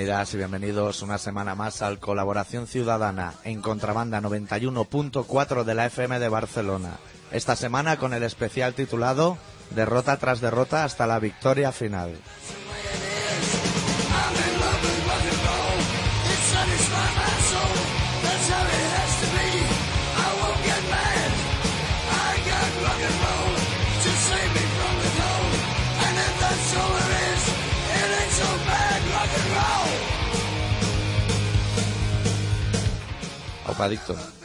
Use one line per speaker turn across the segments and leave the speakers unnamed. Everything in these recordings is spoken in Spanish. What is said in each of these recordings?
Bienvenidas y bienvenidos una semana más al Colaboración Ciudadana en Contrabanda 91.4 de la FM de Barcelona. Esta semana con el especial titulado Derrota tras derrota hasta la victoria final.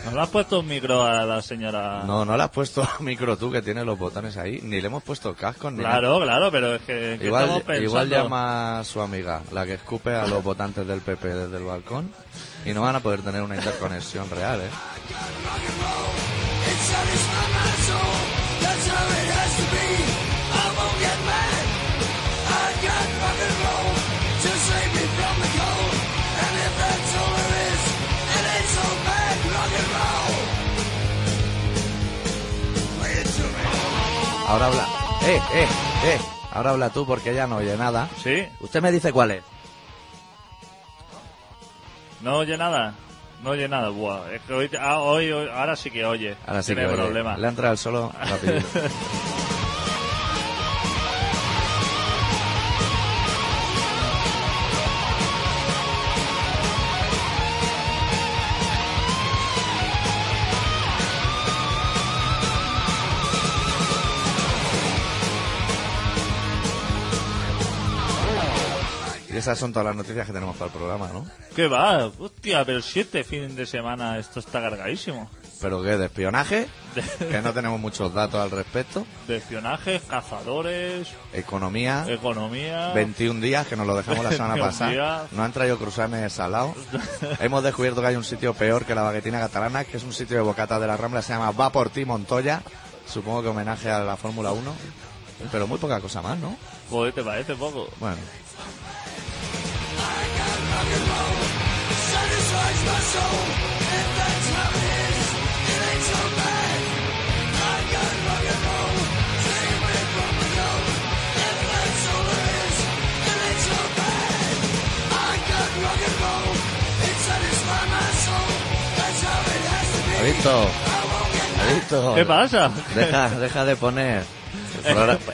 ¿Nos le has puesto un micro a la señora?
No, no le has puesto micro tú que tiene los botones ahí, ni le hemos puesto cascos ni
Claro, claro, pero es que, que
Igual,
estamos
igual llama a su amiga, la que escupe a los votantes del PP desde el balcón, y no van a poder tener una interconexión real, ¿eh? Ahora habla... ¡Eh, eh, eh! Ahora habla tú porque ella no oye nada.
¿Sí?
Usted me dice cuál es.
¿No oye nada? No oye nada. Buah, es que hoy, ah, hoy, hoy- ahora sí que oye.
Ahora sí
Tiene
que oye.
problema.
Le entra el solo rapidito. Esas son todas las noticias que tenemos para el programa, ¿no?
¿Qué va? Hostia, pero siete fin de semana esto está cargadísimo.
¿Pero qué? ¿De espionaje? Que no tenemos muchos datos al respecto.
De espionaje, cazadores,
Economía.
economía...
21 días, que nos lo dejamos la semana
21
pasada. No han traído cruzanes salados. Hemos descubierto que hay un sitio peor que la baguetina catalana, que es un sitio de bocata de la Rambla, se llama Va por ti Montoya. Supongo que homenaje a la Fórmula 1. Pero muy poca cosa más, ¿no?
Joder, ¿te parece poco?
Bueno. Adicto. Adicto.
¿Qué pasa?
Deja, deja de poner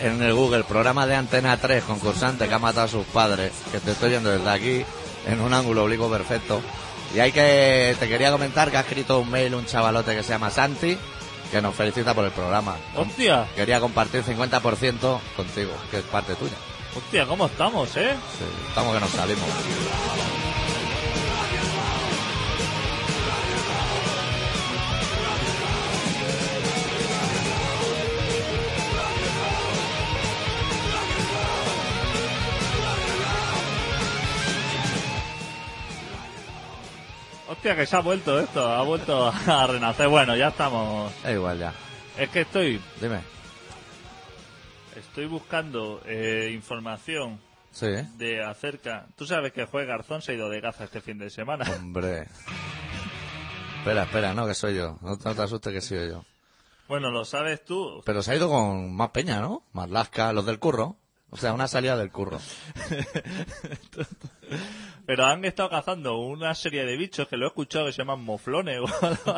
en el Google programa de Antena 3 concursante que ha matado a sus padres, que te estoy viendo desde aquí en un ángulo oblicuo perfecto. Y hay que te quería comentar que ha escrito un mail un chavalote que se llama Santi que nos felicita por el programa.
Hostia,
Quería compartir 50% contigo, que es parte tuya.
hostia, ¿cómo estamos, eh?
Sí, estamos que nos salimos.
Hostia, que se ha vuelto esto, ha vuelto a renacer. Bueno, ya estamos.
Da igual ya.
Es que estoy,
Dime.
estoy buscando eh, información
Sí,
de acerca. Tú sabes que Juez Garzón se ha ido de caza este fin de semana.
Hombre. Espera, espera, no, que soy yo. No te, no te asustes que soy yo.
Bueno, lo sabes tú.
Pero se ha ido con más peña, ¿no? Más lasca, los del curro. O sea, una salida del curro.
Pero han estado cazando una serie de bichos que lo he escuchado que se llaman moflones.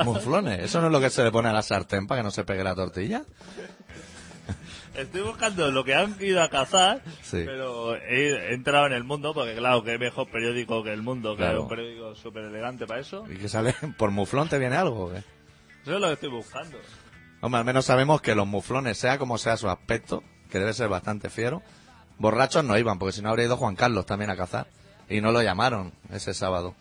Muflones. ¿Eso no es lo que se le pone a la sartén para que no se pegue la tortilla?
Estoy buscando lo que han ido a cazar,
Sí.
pero he entrado en el mundo porque claro que es mejor periódico que el mundo, que
Claro.
es un periódico súper elegante para eso.
¿Y que sale por muflón te viene algo? o qué?
Eso es lo que estoy buscando.
Hombre, al menos sabemos que los muflones, sea como sea su aspecto, que debe ser bastante fiero, borrachos no iban, porque si no habría ido Juan Carlos también a cazar. Y no lo llamaron ese sábado.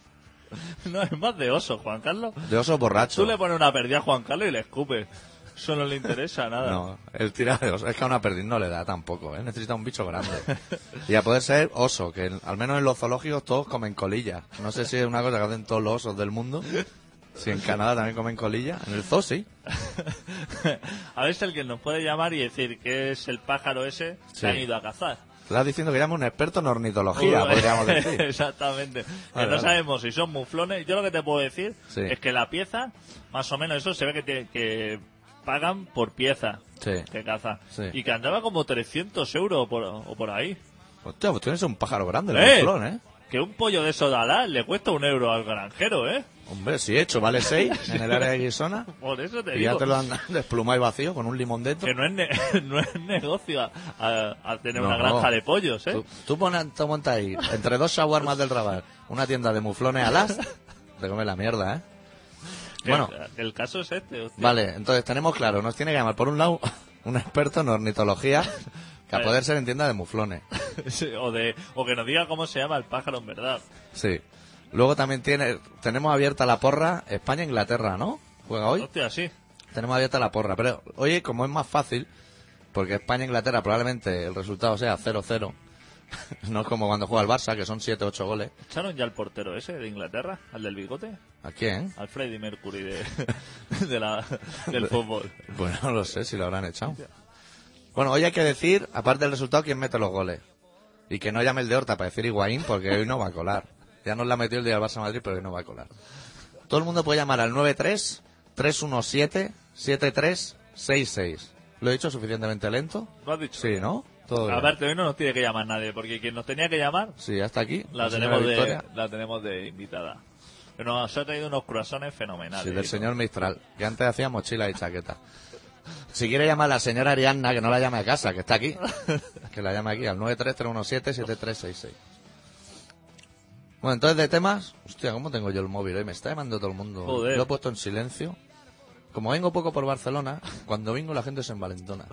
No, es más de oso, Juan Carlos.
De osos borrachos.
Tú le pones una perdida a Juan Carlos y le escupe. Eso no le interesa nada.
No, el tira de oso. Es que a una perdiz no le da tampoco, ¿eh? Necesita un bicho grande. Y a poder ser oso, que al menos en los zoológicos todos comen colillas. No sé si es una cosa que hacen todos los osos del mundo. Si en Canadá también comen colillas. En el zoo sí.
a ver si alguien nos puede llamar y decir que es el pájaro ese
Sí.
que han ido a cazar.
Estás diciendo que llama un experto en ornitología,
Uy,
podríamos decir.
Exactamente. Que
Vale,
no
vale.
sabemos si son muflones. Yo lo que te puedo decir
Sí.
es que la pieza, más o menos eso, se ve que, te- que pagan por pieza
Sí.
que caza. Y que andaba como 300 euros por, o por ahí.
Hostia, pues tienes un pájaro grande, el
¡Eh!
muflón, ¿eh?
Que un pollo de esos de Alá le cuesta un euro al granjero, ¿eh?
Hombre, si hecho, vale 6 en el área de Guisona.
Por eso te
Y ya te lo han desplumado y vacío con un limón dentro.
que no es, ne- no es negocio a, a- a tener
No,
una
no.
granja de pollos, ¿eh?
Tú, tú pones, montas ahí, entre dos shawarmas del Raval, una tienda de muflones alas, te comes la mierda, ¿eh? Bueno,
el, el caso es este, hostia.
vale, entonces tenemos claro, nos tiene que llamar por un lado un experto en ornitología, que a
Vale.
poder ser en tienda de muflones.
Sí, o, de, o que nos diga cómo se llama el pájaro en verdad.
Sí. Luego también tiene, tenemos abierta la porra España-Inglaterra, ¿no? Juega hoy.
Hostia, sí.
Tenemos abierta la porra, pero oye, como es más fácil, porque España-Inglaterra probablemente el resultado sea 0-0, no es como cuando juega el Barça, que son 7-8 goles.
¿Echaron ya al portero ese de Inglaterra? ¿Al del bigote?
¿A quién?
Al Freddie Mercury de, de la, del fútbol.
Pues no lo sé si lo habrán echado. Bueno, hoy hay que decir, aparte del resultado, quién mete los goles. Y que no llame el de Horta para decir Higuaín, porque hoy no va a colar. Ya nos la metió el día del Barça Madrid, pero hoy no va a colar. Todo el mundo puede llamar al 93-317-7366. ¿Lo he dicho suficientemente lento?
¿Lo has dicho?
Sí, ¿no? Todo.
Aparte, hoy no nos tiene que llamar nadie, porque quien nos tenía que llamar
Sí, hasta aquí.
la, tenemos de, la tenemos de invitada. Pero nos ha traído unos croissants fenomenales.
Sí, del señor Mistral, que antes hacía mochila y chaqueta. Si quiere llamar a la señora Arianna, que no la llame a casa, que está aquí, que la llame aquí al 933177366. Bueno, entonces de temas, hostia, ¿cómo tengo yo el móvil hoy? Me está llamando todo el mundo.
Joder.
Lo he puesto en silencio. Como vengo poco por Barcelona, cuando vengo la gente se envalentona.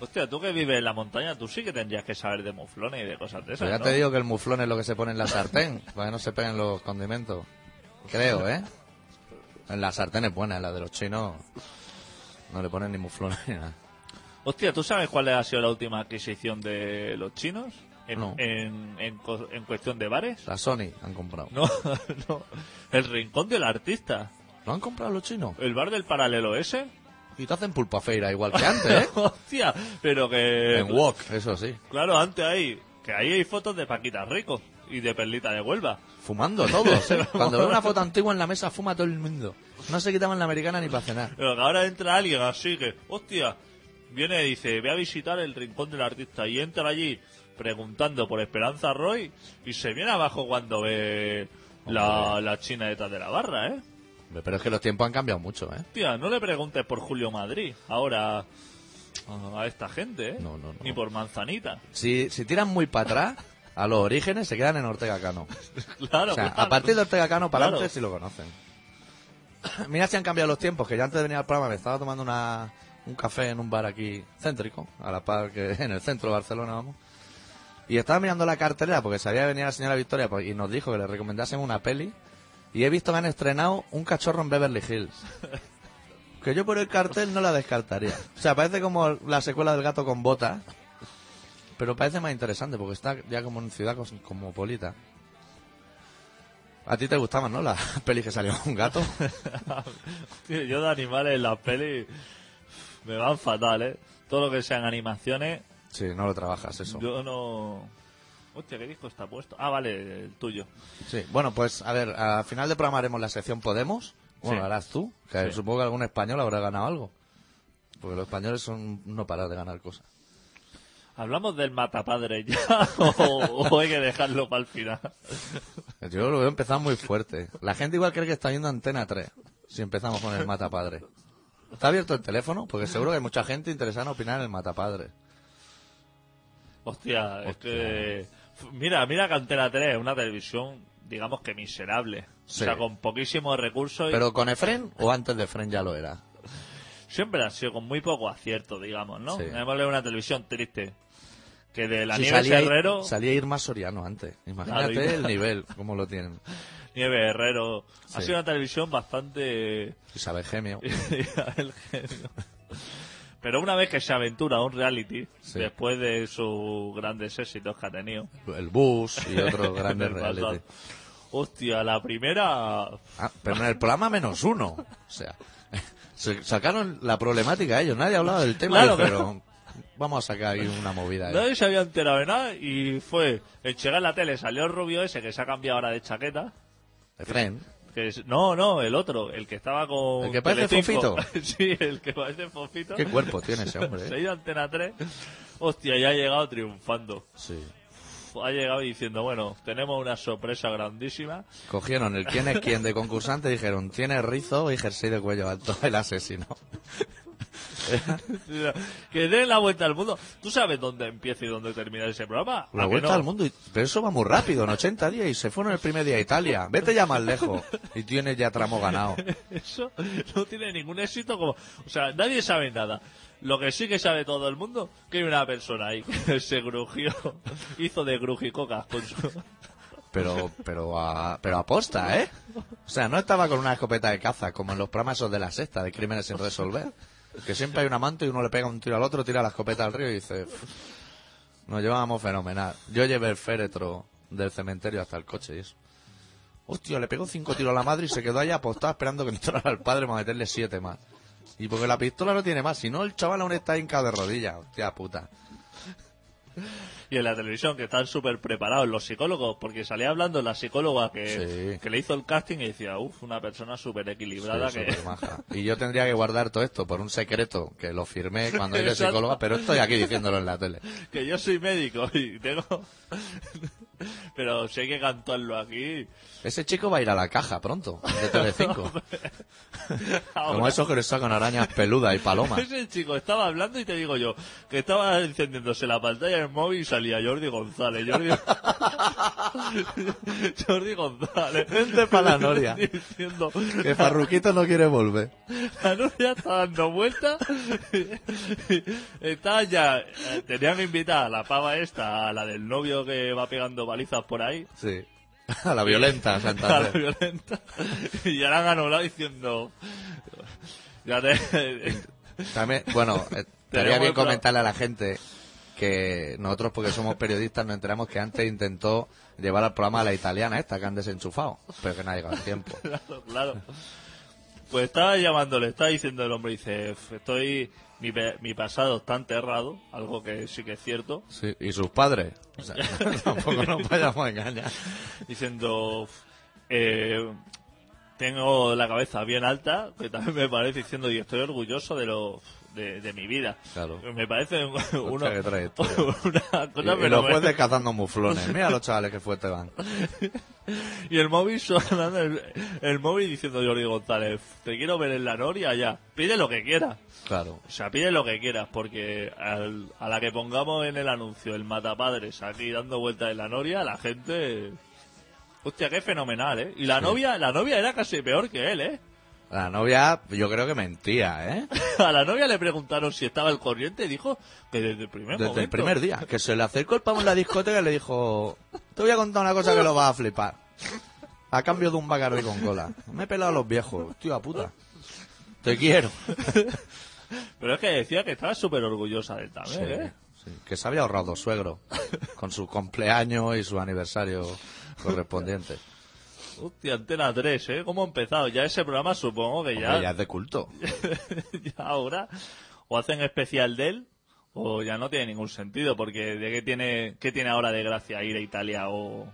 Hostia, tú que vives en la montaña, tú sí que tendrías que saber de muflones y de cosas de esas,
Pero ya
¿no?
te digo que el muflón es lo que se pone en la sartén, para que no se peguen los condimentos. Creo, ¿eh? En la sartén es buena, en la de los chinos no le ponen ni muflón ni nada.
Hostia, ¿tú sabes cuál ha sido la última adquisición de los chinos? En,
No.
en, en, cuestión de bares.
La Sony han comprado.
No, no. El rincón del artista.
¿Lo han comprado los chinos?
El bar del paralelo ese.
Y te hacen pulpa feira igual que antes, ¿eh?
Hostia, pero que...
en wok, eso sí.
Claro, antes hay... Que ahí hay fotos de Paquita Rico y de Perlita de Huelva.
Fumando todos, ¿eh? Cuando veo una foto antigua en la mesa, fuma todo el mundo. No se quitaban la americana ni para cenar.
Pero que ahora entra alguien así que... Hostia, viene y dice, voy a visitar el rincón del artista. Y entra allí preguntando por Esperanza Roy y se viene abajo cuando ve la, la china detrás de la barra, ¿eh?
Pero es que los tiempos han cambiado mucho, ¿eh?
Hostia, no le preguntes por Julio Madrid ahora a, a esta gente, ¿eh?
No, no, no.
Ni por Manzanita.
Si, si tiran muy para atrás, a los orígenes se quedan en Ortega Cano.
Claro,
O sea,
claro.
a partir de Ortega Cano para
Claro.
adelante sí lo conocen. Mira si han cambiado los tiempos, que yo antes de venir al programa me estaba tomando una, un café en un bar aquí céntrico, a la par que en el centro de Barcelona, vamos. Y estaba mirando la cartelera porque sabía que venía la señora Victoria pues, y nos dijo que le recomendásemos una peli. Y he visto que han estrenado Un cachorro en Beverly Hills. Que yo por el cartel no la descartaría. O sea, parece como la secuela del gato con botas. Pero parece más interesante porque está ya como en ciudad cos- cosmopolita. A ti te gustaban, ¿no? Las pelis que salió un gato.
Tío, yo de animales en las pelis me van fatal, ¿eh? Todo lo que sean animaciones,
Sí, no lo trabajas, eso.
yo no... Hostia, ¿qué disco está puesto? Ah, vale, el tuyo.
Sí, bueno, pues a ver, al final del programa haremos la sección Podemos. Bueno,
Sí.
harás tú, que
Sí.
supongo que algún español habrá ganado algo. Porque los españoles son no parar de ganar cosas.
¿Hablamos del matapadre ya o, o hay que dejarlo para el final?
Yo lo veo empezar muy fuerte. La gente igual cree que está viendo Antena 3, si empezamos con el matapadre. ¿Está abierto el teléfono? Porque seguro que hay mucha gente interesada en opinar en el matapadre.
Hostia, es
Hostia.
que... Mira, mira que Antena 3 es una televisión, digamos que miserable.
Sí.
O sea, con poquísimos recursos y
¿Pero con Efren o antes de Efren ya lo era?
Siempre ha sido con muy poco acierto, digamos, ¿no?
Sí.
Hemos leído una televisión triste. Que de la
Sí,
Nieves
salía,
Herrero...
salía Irma Soriano antes. Imagínate
Claro,
el nivel, cómo lo tienen.
Nieve Herrero. Ha sido una televisión bastante...
Isabel Gemio.
El genio. Pero una vez que se aventura a un reality,
Sí.
después de sus grandes éxitos que ha tenido,
El Bus y otros grandes reality.
hostia, la primera...
Ah, pero en el programa menos uno. O sea, se sacaron la problemática ellos. Nadie hablaba del tema,
Claro,
pero vamos a sacar ahí una movida. ahí.
Nadie se había enterado de nada y fue... En llegar a la tele salió el rubio ese que se ha cambiado ahora de chaqueta.
Efren.
Que es- no, no, el otro, el que estaba con...
¿El que parece
Telecinco. sí, el que parece Fofito.
Qué cuerpo tiene ese hombre.
Se
eh?
ha ido a Antena 3. Hostia, ya ha llegado triunfando.
Sí.
Ha llegado diciendo, bueno, tenemos una sorpresa grandísima.
Cogieron el quién es quién de concursante y dijeron, tiene rizo y jersey de cuello alto, el asesino.
que den la vuelta al mundo. ¿Tú sabes dónde empieza y dónde termina ese programa?
La
¿A que
vuelta
no?
al mundo, y- pero eso va muy rápido, en 80 días y se fueron el primer día a Italia. Vete ya más lejos y tienes ya tramo ganado.
Eso no tiene ningún éxito como... O sea, nadie sabe nada. Lo que sí que sabe todo el mundo, que hay una persona ahí que se grujió, hizo de grujicocas con su...
Pero, pero, a, pero aposta, ¿eh? O sea, no estaba con una escopeta de caza, como en los programas de la sexta, de crímenes sin resolver. Que siempre hay un amante y uno le pega un tiro al otro, tira la escopeta al río y dice, "Uf, nos llevábamos fenomenal. Yo llevé el féretro del cementerio hasta el coche y eso. Hostia, le pegó cinco tiros a la madre y se quedó ahí apostado esperando que entrara el padre para meterle siete más. Y porque la pistola no tiene más, si no el chaval aún está hincado de rodillas, hostia puta.
Y en la televisión, que están súper preparados los psicólogos, porque salía hablando la psicóloga que,
Sí.
que le hizo el casting y decía, uff, una persona súper equilibrada
Sí,
que...
maja. Y yo tendría que guardar todo esto por un secreto que lo firmé cuando era psicóloga, pero estoy aquí diciéndolo en la tele.
que yo soy médico y tengo... Pero si hay que cantarlo aquí...
Ese chico va a ir a la caja pronto, de Telecinco.
ahora.
Como esos que le sacan arañas peludas y palomas.
Ese chico estaba hablando y te digo yo, que estaba encendiéndose la pantalla del móvil y salía Jordi González. Jordi, Jordi González.
Vente pa' la Noria.
Diciendo,
Que Farruquito no quiere volver.
la Noria está dando vueltas. Estaba ya, eh, tenían que invitar a la pava esta, a la del novio que va pegando balizas por ahí.
Sí. A la violenta,
a la
Santander.
violenta. Y ya la han anulado diciendo, ya te-
También, bueno, eh, estaría bien comentarle a la gente que nosotros, porque somos periodistas, nos enteramos que antes intentó llevar al programa a la italiana esta que han desenchufado, pero que no ha llegado el tiempo.
Claro, claro. Pues estaba llamándole, estaba diciendo el hombre, dice, "F- estoy, mi, mi pasado está enterrado, algo que sí que es cierto,
Sí, y sus padres. O sea, tampoco nos vayamos a engañar.
diciendo, "F- eh, tengo la cabeza bien alta, que también me parece diciendo, y estoy orgulloso de lo de, de mi vida.
Claro.
Me parece un- una,
Y,
cosa
y los
fenomenal.
jueces cazando muflones. Mira los chavales que fuerte van.
Y el móvil sonando, el, el móvil diciendo Jordi González, te quiero ver en la noria ya, pide lo que quieras.
Claro.
O sea, pide lo que quieras, porque al- a la que pongamos en el anuncio el matapadres aquí dando vueltas en la noria, la gente... Hostia, qué fenomenal, ¿eh? Y la novia, la novia era casi peor que él, ¿eh?
La novia, yo creo que mentía, ¿eh?
A la novia le preguntaron si estaba al corriente y dijo que desde el primer
Desde
momento.
el primer día. Que se le acercó el pavo en la discoteca y le dijo: Te voy a contar una cosa que lo vas a flipar. A cambio de un bacardi con cola. Me he pelado a los viejos. Tío, a puta. Te quiero.
Pero es que decía que estaba súper orgullosa de también,
Sí,
¿eh?
sí. Que se había ahorrado suegro. Con su cumpleaños y su aniversario correspondiente.
Hostia, Antena 3, ¿eh? ¿Cómo ha empezado? Ya ese programa supongo que
Hombre, ya es de culto.
ya ahora o hacen especial de él o ya no tiene ningún sentido porque de qué tiene qué tiene ahora de gracia ir a Italia o,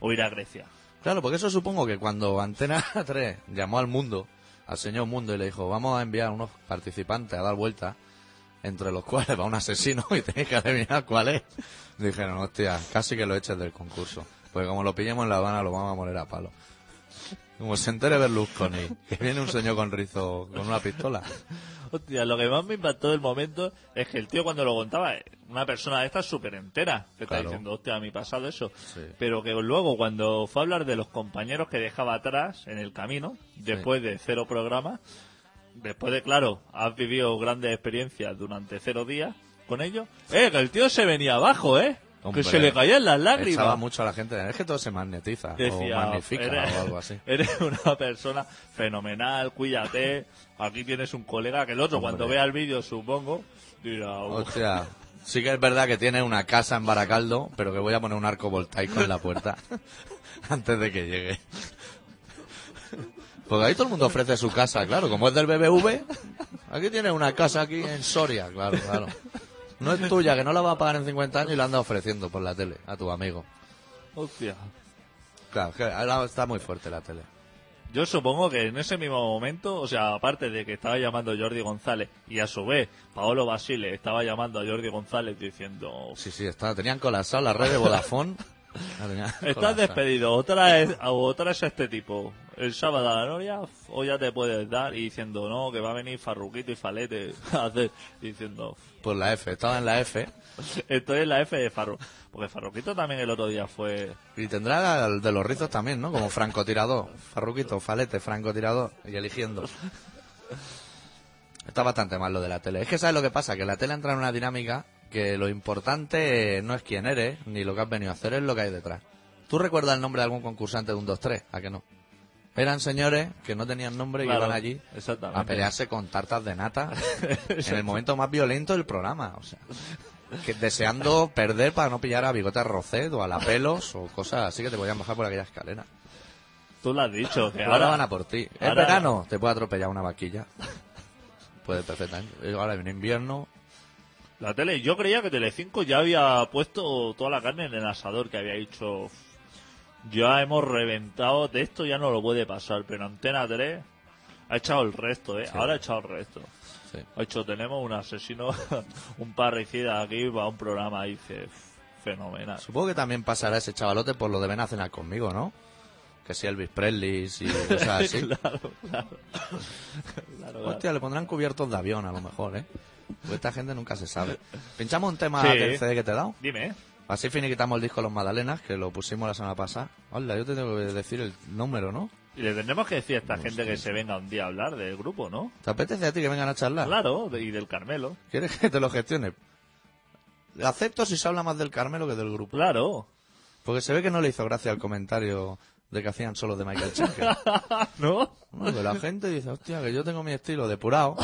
o ir a Grecia
Claro, porque eso supongo que cuando Antena 3 llamó al mundo, al señor mundo, y le dijo, vamos a enviar unos participantes a dar vueltas, entre los cuales va un asesino y tenéis que adivinar cuál es. Dijeron, hostia, casi que lo eches del concurso. Porque como lo pillemos en La Habana lo vamos a moler a palo. Como se entere Berlusconi, que viene un señor con rizo, con una pistola.
Hostia, lo que más me impactó del momento es que el tío cuando lo contaba, una persona de estas súper entera, que está diciendo, hostia, mi pasado eso.
Sí.
Pero que luego cuando fue a hablar de los compañeros que dejaba atrás en el camino, después de cero programas, después de, claro, has vivido grandes experiencias durante cero días con ellos, eh, que el tío se venía abajo, eh.
Hombre,
que se le caían las lágrimas.
Echaba mucho a la gente. Es que todo se magnetiza
Decía,
o magnifica
eres,
o algo así.
eres una persona fenomenal, cuídate. Aquí tienes un colega que el otro,
Hombre.
cuando vea el vídeo, supongo, dirá, "Uf".
Hostia, sí que es verdad que tiene una casa en Baracaldo, pero que voy a poner un arco voltaico en la puerta antes de que llegue. Porque ahí todo el mundo ofrece su casa, claro, como es del BBV, aquí tienes una casa aquí en Soria, claro, claro. No es tuya, que no la va a pagar en 50 años y la anda ofreciendo por la tele a tu amigo.
hostia.
Claro, que ahora está muy fuerte la tele.
Yo supongo que en ese mismo momento, o sea, aparte de que estaba llamando Jordi González y a su vez Paolo Basile estaba llamando a Jordi González diciendo
Sí, sí, está, tenían colapsado la red de Vodafone.
Estás despedido, otra es, otra es este tipo. El sábado a la noria, o ya te puedes dar y diciendo, no, que va a venir Farruquito y Falete a hacer, diciendo,
Pues la F, estaba en la F.
estoy en la F de Farru. Porque Farruquito también el otro día fue...
Y tendrá el de los rizos también, ¿no? Como francotirador. Farruquito, falete, francotirador. Y eligiendo. Está bastante mal lo de la tele. Es que ¿sabes lo que pasa? Que la tele entra en una dinámica que lo importante no es quién eres, ni lo que has venido a hacer, es lo que hay detrás. ¿Tú recuerdas el nombre de algún concursante de un 2-3? ¿A que no? Eran señores que no tenían nombre y
Claro,
iban allí a pelearse con tartas de nata en el momento más violento del programa. O sea, que deseando perder para no pillar a Bigote Rocet o a la Pelos o cosas así que te podían bajar por aquella escalera.
Tú lo has dicho, que
Ahora,
ahora
van a por ti. Es verano, te puede atropellar una vaquilla. Puede perfectamente. Ahora en invierno,
La tele, yo creía que Telecinco ya había puesto toda la carne en el asador que había dicho. Ya hemos reventado, de esto ya no lo puede pasar, pero Antena 3 ha echado el resto, ¿eh? Ahora ha echado el resto.
sí.
Ha hecho, tenemos un asesino, un parricida aquí para un programa, y dice, fenomenal.
Supongo que también pasará ese chavalote por lo de ven a cenar conmigo, ¿no? Que si Elvis Presley y cosas así.
claro, claro. Claro, claro.
Hostia, le pondrán cubiertos de avión a lo mejor, ¿eh? Pues esta gente nunca se sabe. Pinchamos un tema
Sí.
del CD que te he dado.
Dime, ¿eh?
Así finiquitamos el disco Los Magdalenas, que lo pusimos la semana pasada. Hola, yo te tengo que decir el número, ¿no?
Y le tendremos que decir a esta gente que se venga un día a hablar del grupo, ¿no?
¿Te apetece a ti que vengan a charlar?
Claro, y del Carmelo.
¿Quieres que te lo gestione? Acepto si se habla más del Carmelo que del grupo.
Claro.
Porque se ve que no le hizo gracia el comentario de que hacían solo de Michael Schenker.
¿No?
No, que la gente dice, hostia, que yo tengo mi estilo depurado.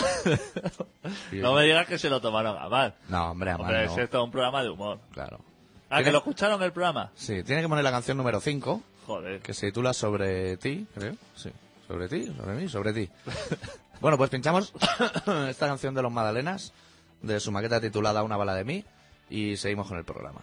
Y-
No me digas que se lo tomaron a mal.
No, hombre, a
Hombre,
mal
es
no.
esto es un programa de humor.
Claro.
Ah,
Tiene-
que lo escucharon el programa.
Sí, tiene que poner la canción número 5,
Joder.
que se titula Sobre ti, creo. Sí. Sobre ti, sobre mí, sobre ti. bueno, pues pinchamos esta canción de los Magdalenas, de su maqueta titulada Una bala de mí, y seguimos con el programa.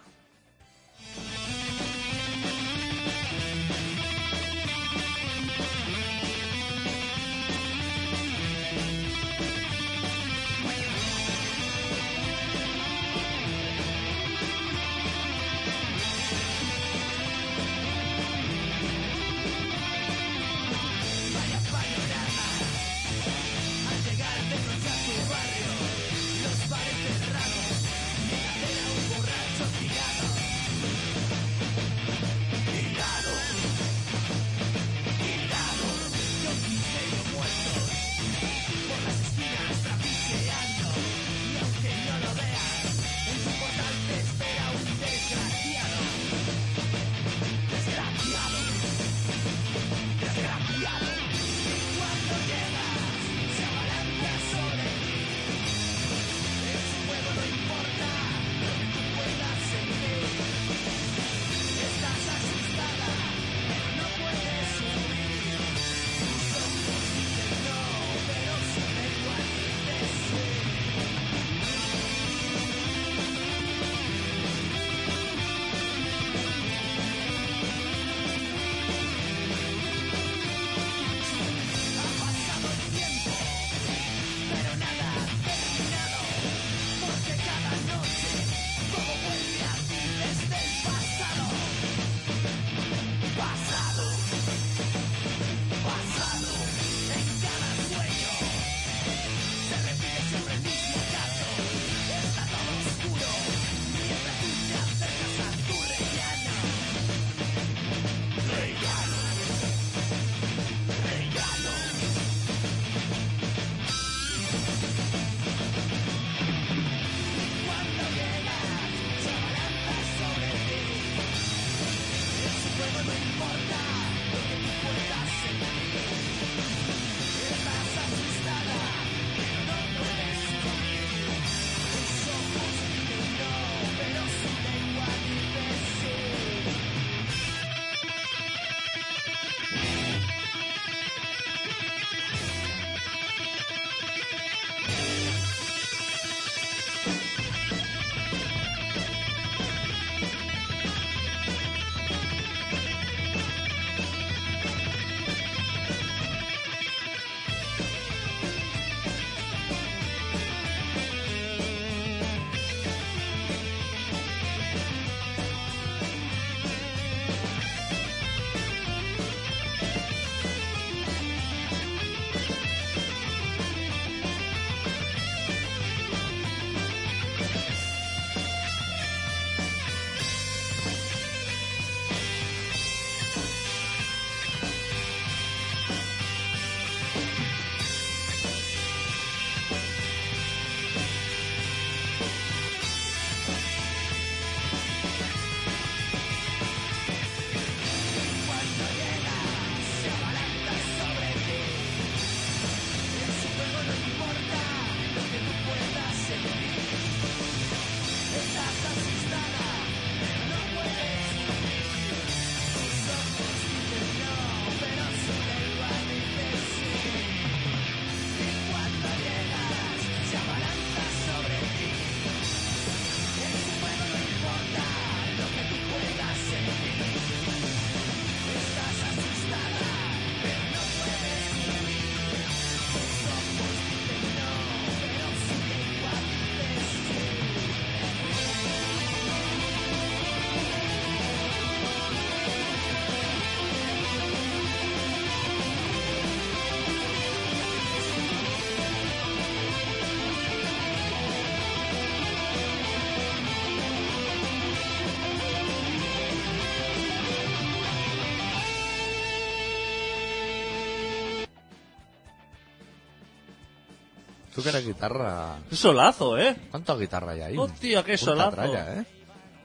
Tú que eres guitarra...
¡Qué solazo, eh!
¿Cuántas guitarras hay ahí?
Hostia, qué
Punta
solazo.
tralla, ¿eh?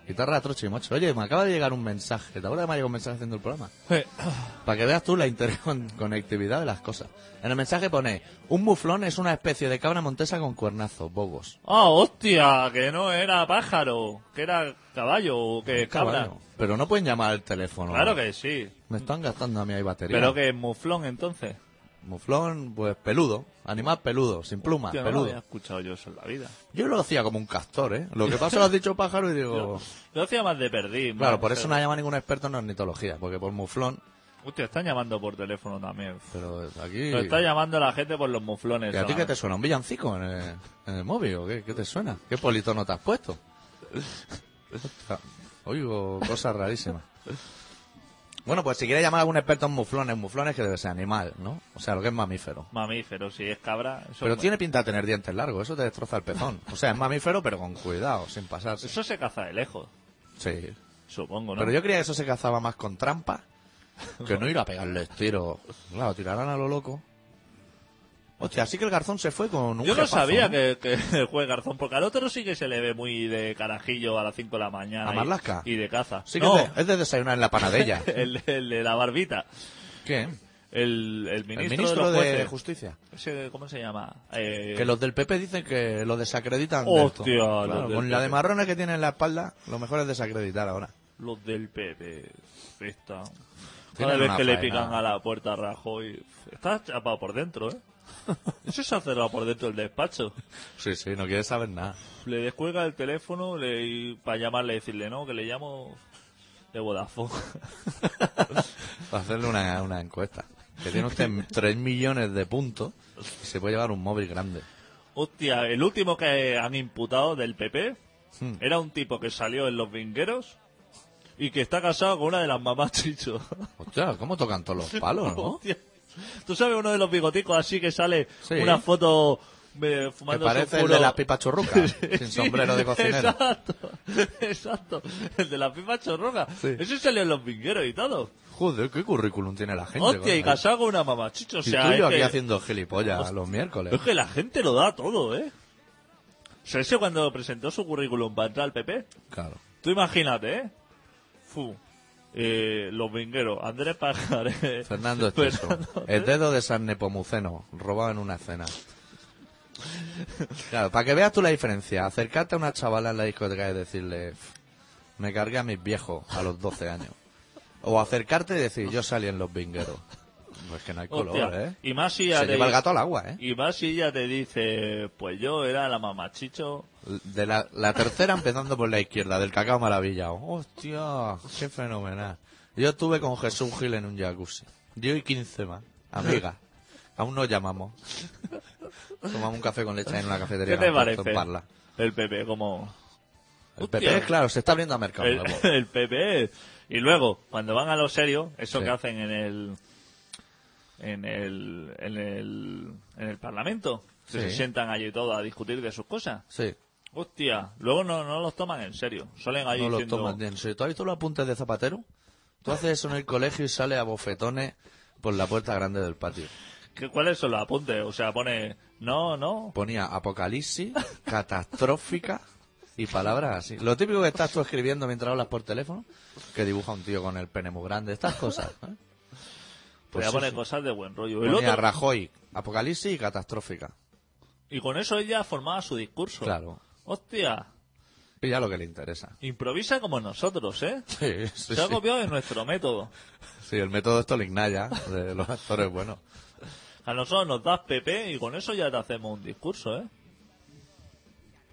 Guitarra troche y mocho. Oye, me acaba de llegar un mensaje. ¿Te acuerdas que me ha llegado un mensaje haciendo el programa?
Eh,
Para que veas tú la interconectividad de las cosas. En el mensaje pone, un muflón es una especie de cabra montesa con cuernazos, bobos.
¡Ah, hostia! Que no era pájaro, que era caballo o que cabra.
Pero no pueden llamar al teléfono.
Claro que sí.
Me están gastando a mí ahí batería.
Pero que es muflón entonces.
Muflón, pues peludo. Animal peludo, sin plumas,
Hostia, no lo había escuchado yo eso en la vida.
Yo lo hacía como un castor, ¿eh? Lo que pasa es que lo has dicho pájaro y digo...
Yo hacía más de perdí.
Claro,
más,
por eso
pero-
no ha llamado ningún experto en ornitología, porque por muflón...
Hostia, están llamando por teléfono también.
Pero aquí...
Lo está llamando la gente por los muflones.
¿Y a ti qué te suena? ¿Un villancico en el, en el móvil o qué? ¿Qué te suena? ¿Qué politono te has puesto? Oigo cosas rarísimas. Bueno, pues si quieres llamar a algún experto en muflones, muflones que debe ser animal, ¿no? O sea, lo que es mamífero.
Mamífero, si es cabra. Eso,
Pero tiene pinta de tener dientes largos, eso te destroza el pezón. O sea, es mamífero, pero con cuidado, sin pasarse.
eso se caza de lejos,
Sí.
supongo, ¿no?
Pero yo creía que eso se cazaba más con trampa que no ir a pegarle tiro. Claro, tirarán a lo loco. Hostia, así que el garzón se fue con un
Yo no
jefazo,
sabía
¿no?
que, que el juez Garzón, porque al otro sí que se le ve muy de carajillo a las 5 de la mañana.
¿A
y-
Marlaska?
Y, de caza.
Sí que
no,
es, de, es de desayunar en la panadella.
el, el de la barbita.
¿Qué?
El, el ministro,
el ministro
de los
de,
jueces.
Justicia.
Ese, ¿Cómo se llama? Eh,
Que los del PP dicen que lo desacreditan. de esto.
Hostia, los
Claro,
del
con la de marrones que tiene en la espalda, lo mejor es desacreditar ahora.
Los del PP. Esta.
Tienen
Cada vez
una
que le
faena.
pican a la puerta a Rajoy. Está chapado por dentro, ¿eh? Eso se ha cerrado por dentro del despacho.
Sí, sí, no quiere saber nada.
Le descuelga el teléfono le, para llamarle y decirle, no, que le llamo de Vodafone.
Para hacerle una, una encuesta. Que tiene usted 3 millones de puntos y se puede llevar un móvil grande.
Hostia, el último que han imputado del PP
Hmm.
era un tipo que salió en Los Vingueros y que está casado con una de las mamás Chicho.
Hostia, ¿cómo tocan todos los palos, no?
Hostia. ¿Tú sabes uno de los bigoticos así que sale
Sí.
una foto eh,
Que
fumando
parece el de las pipas churrucas, sin sombrero de cocinero.
Exacto, exacto. El de las pipas chorrocas.
Sí.
Ese salió en Los Vingueros y todo.
Joder, qué currículum tiene la gente.
Hostia, y
coño.
casado con una mamá Chicho. O
Y
sea,
tú y yo
es
aquí
que-
haciendo gilipollas los miércoles.
Es que la gente lo da todo, ¿eh? O sea, ese cuando presentó su currículum para entrar al PP,
Claro.
tú imagínate, ¿eh? Fu. Eh, los vingueros, Andrés Pajares.
Fernando Esteso.
Fernando-
El dedo de San Nepomuceno, robado en una escena. Claro, para que veas tú la diferencia, acercarte a una chavala en la discoteca y decirle, "F, me cargué a mis viejos a los 12 años. O acercarte y decir, yo salí en los vingueros. Pues que no hay color,
Hostia,
¿eh?
Y más si ya
Se
te
lleva el gato al agua, ¿eh?
Y más si ella te dice, pues yo era la mamachicho.
De la, la tercera empezando por la izquierda, del cacao maravilla. Hostia, qué fenomenal. Yo estuve con Jesús Gil en un jacuzzi. Yo y 15 más. Amiga. Aún nos llamamos. Tomamos un café con leche en una cafetería.
¿Qué te parece?
Parla.
El PP, como...
El
Hostia.
PP, claro, se está abriendo a mercado
El,
nuevo.
el PP. Y luego, cuando van a lo serio, eso
Sí.
que hacen en el... En el, en el, en el Parlamento, que
Sí.
se sientan allí todos a discutir de sus cosas.
Sí,
Hostia, luego no, no los toman en serio. Suelen ahí
no lo
diciendo...
toman bien. Sí, ¿Tú has visto los apuntes de Zapatero? Tú haces eso en el colegio y sales a bofetones por la puerta grande del patio.
¿qué- ¿Cuáles son los apuntes? O sea, pone... No, no.
Ponía apocalipsis, catastrófica y palabras así. Lo típico que estás tú escribiendo mientras hablas por teléfono, que dibuja un tío con el pene muy grande, estas cosas. ¿eh?
Voy
Pues
a
sí,
poner
sí.
cosas de buen rollo. El
Ponía
otro-
Rajoy, apocalipsis y catastrófica.
y con eso ella formaba su discurso.
Claro.
Hostia,
Pilla lo que le interesa.
improvisa como nosotros, ¿eh?
Sí, sí,
Se ha
sí.
copiado de nuestro método.
Sí, el método Stolignaya de los actores buenos.
A nosotros nos das PP y con eso ya te hacemos un discurso, ¿eh?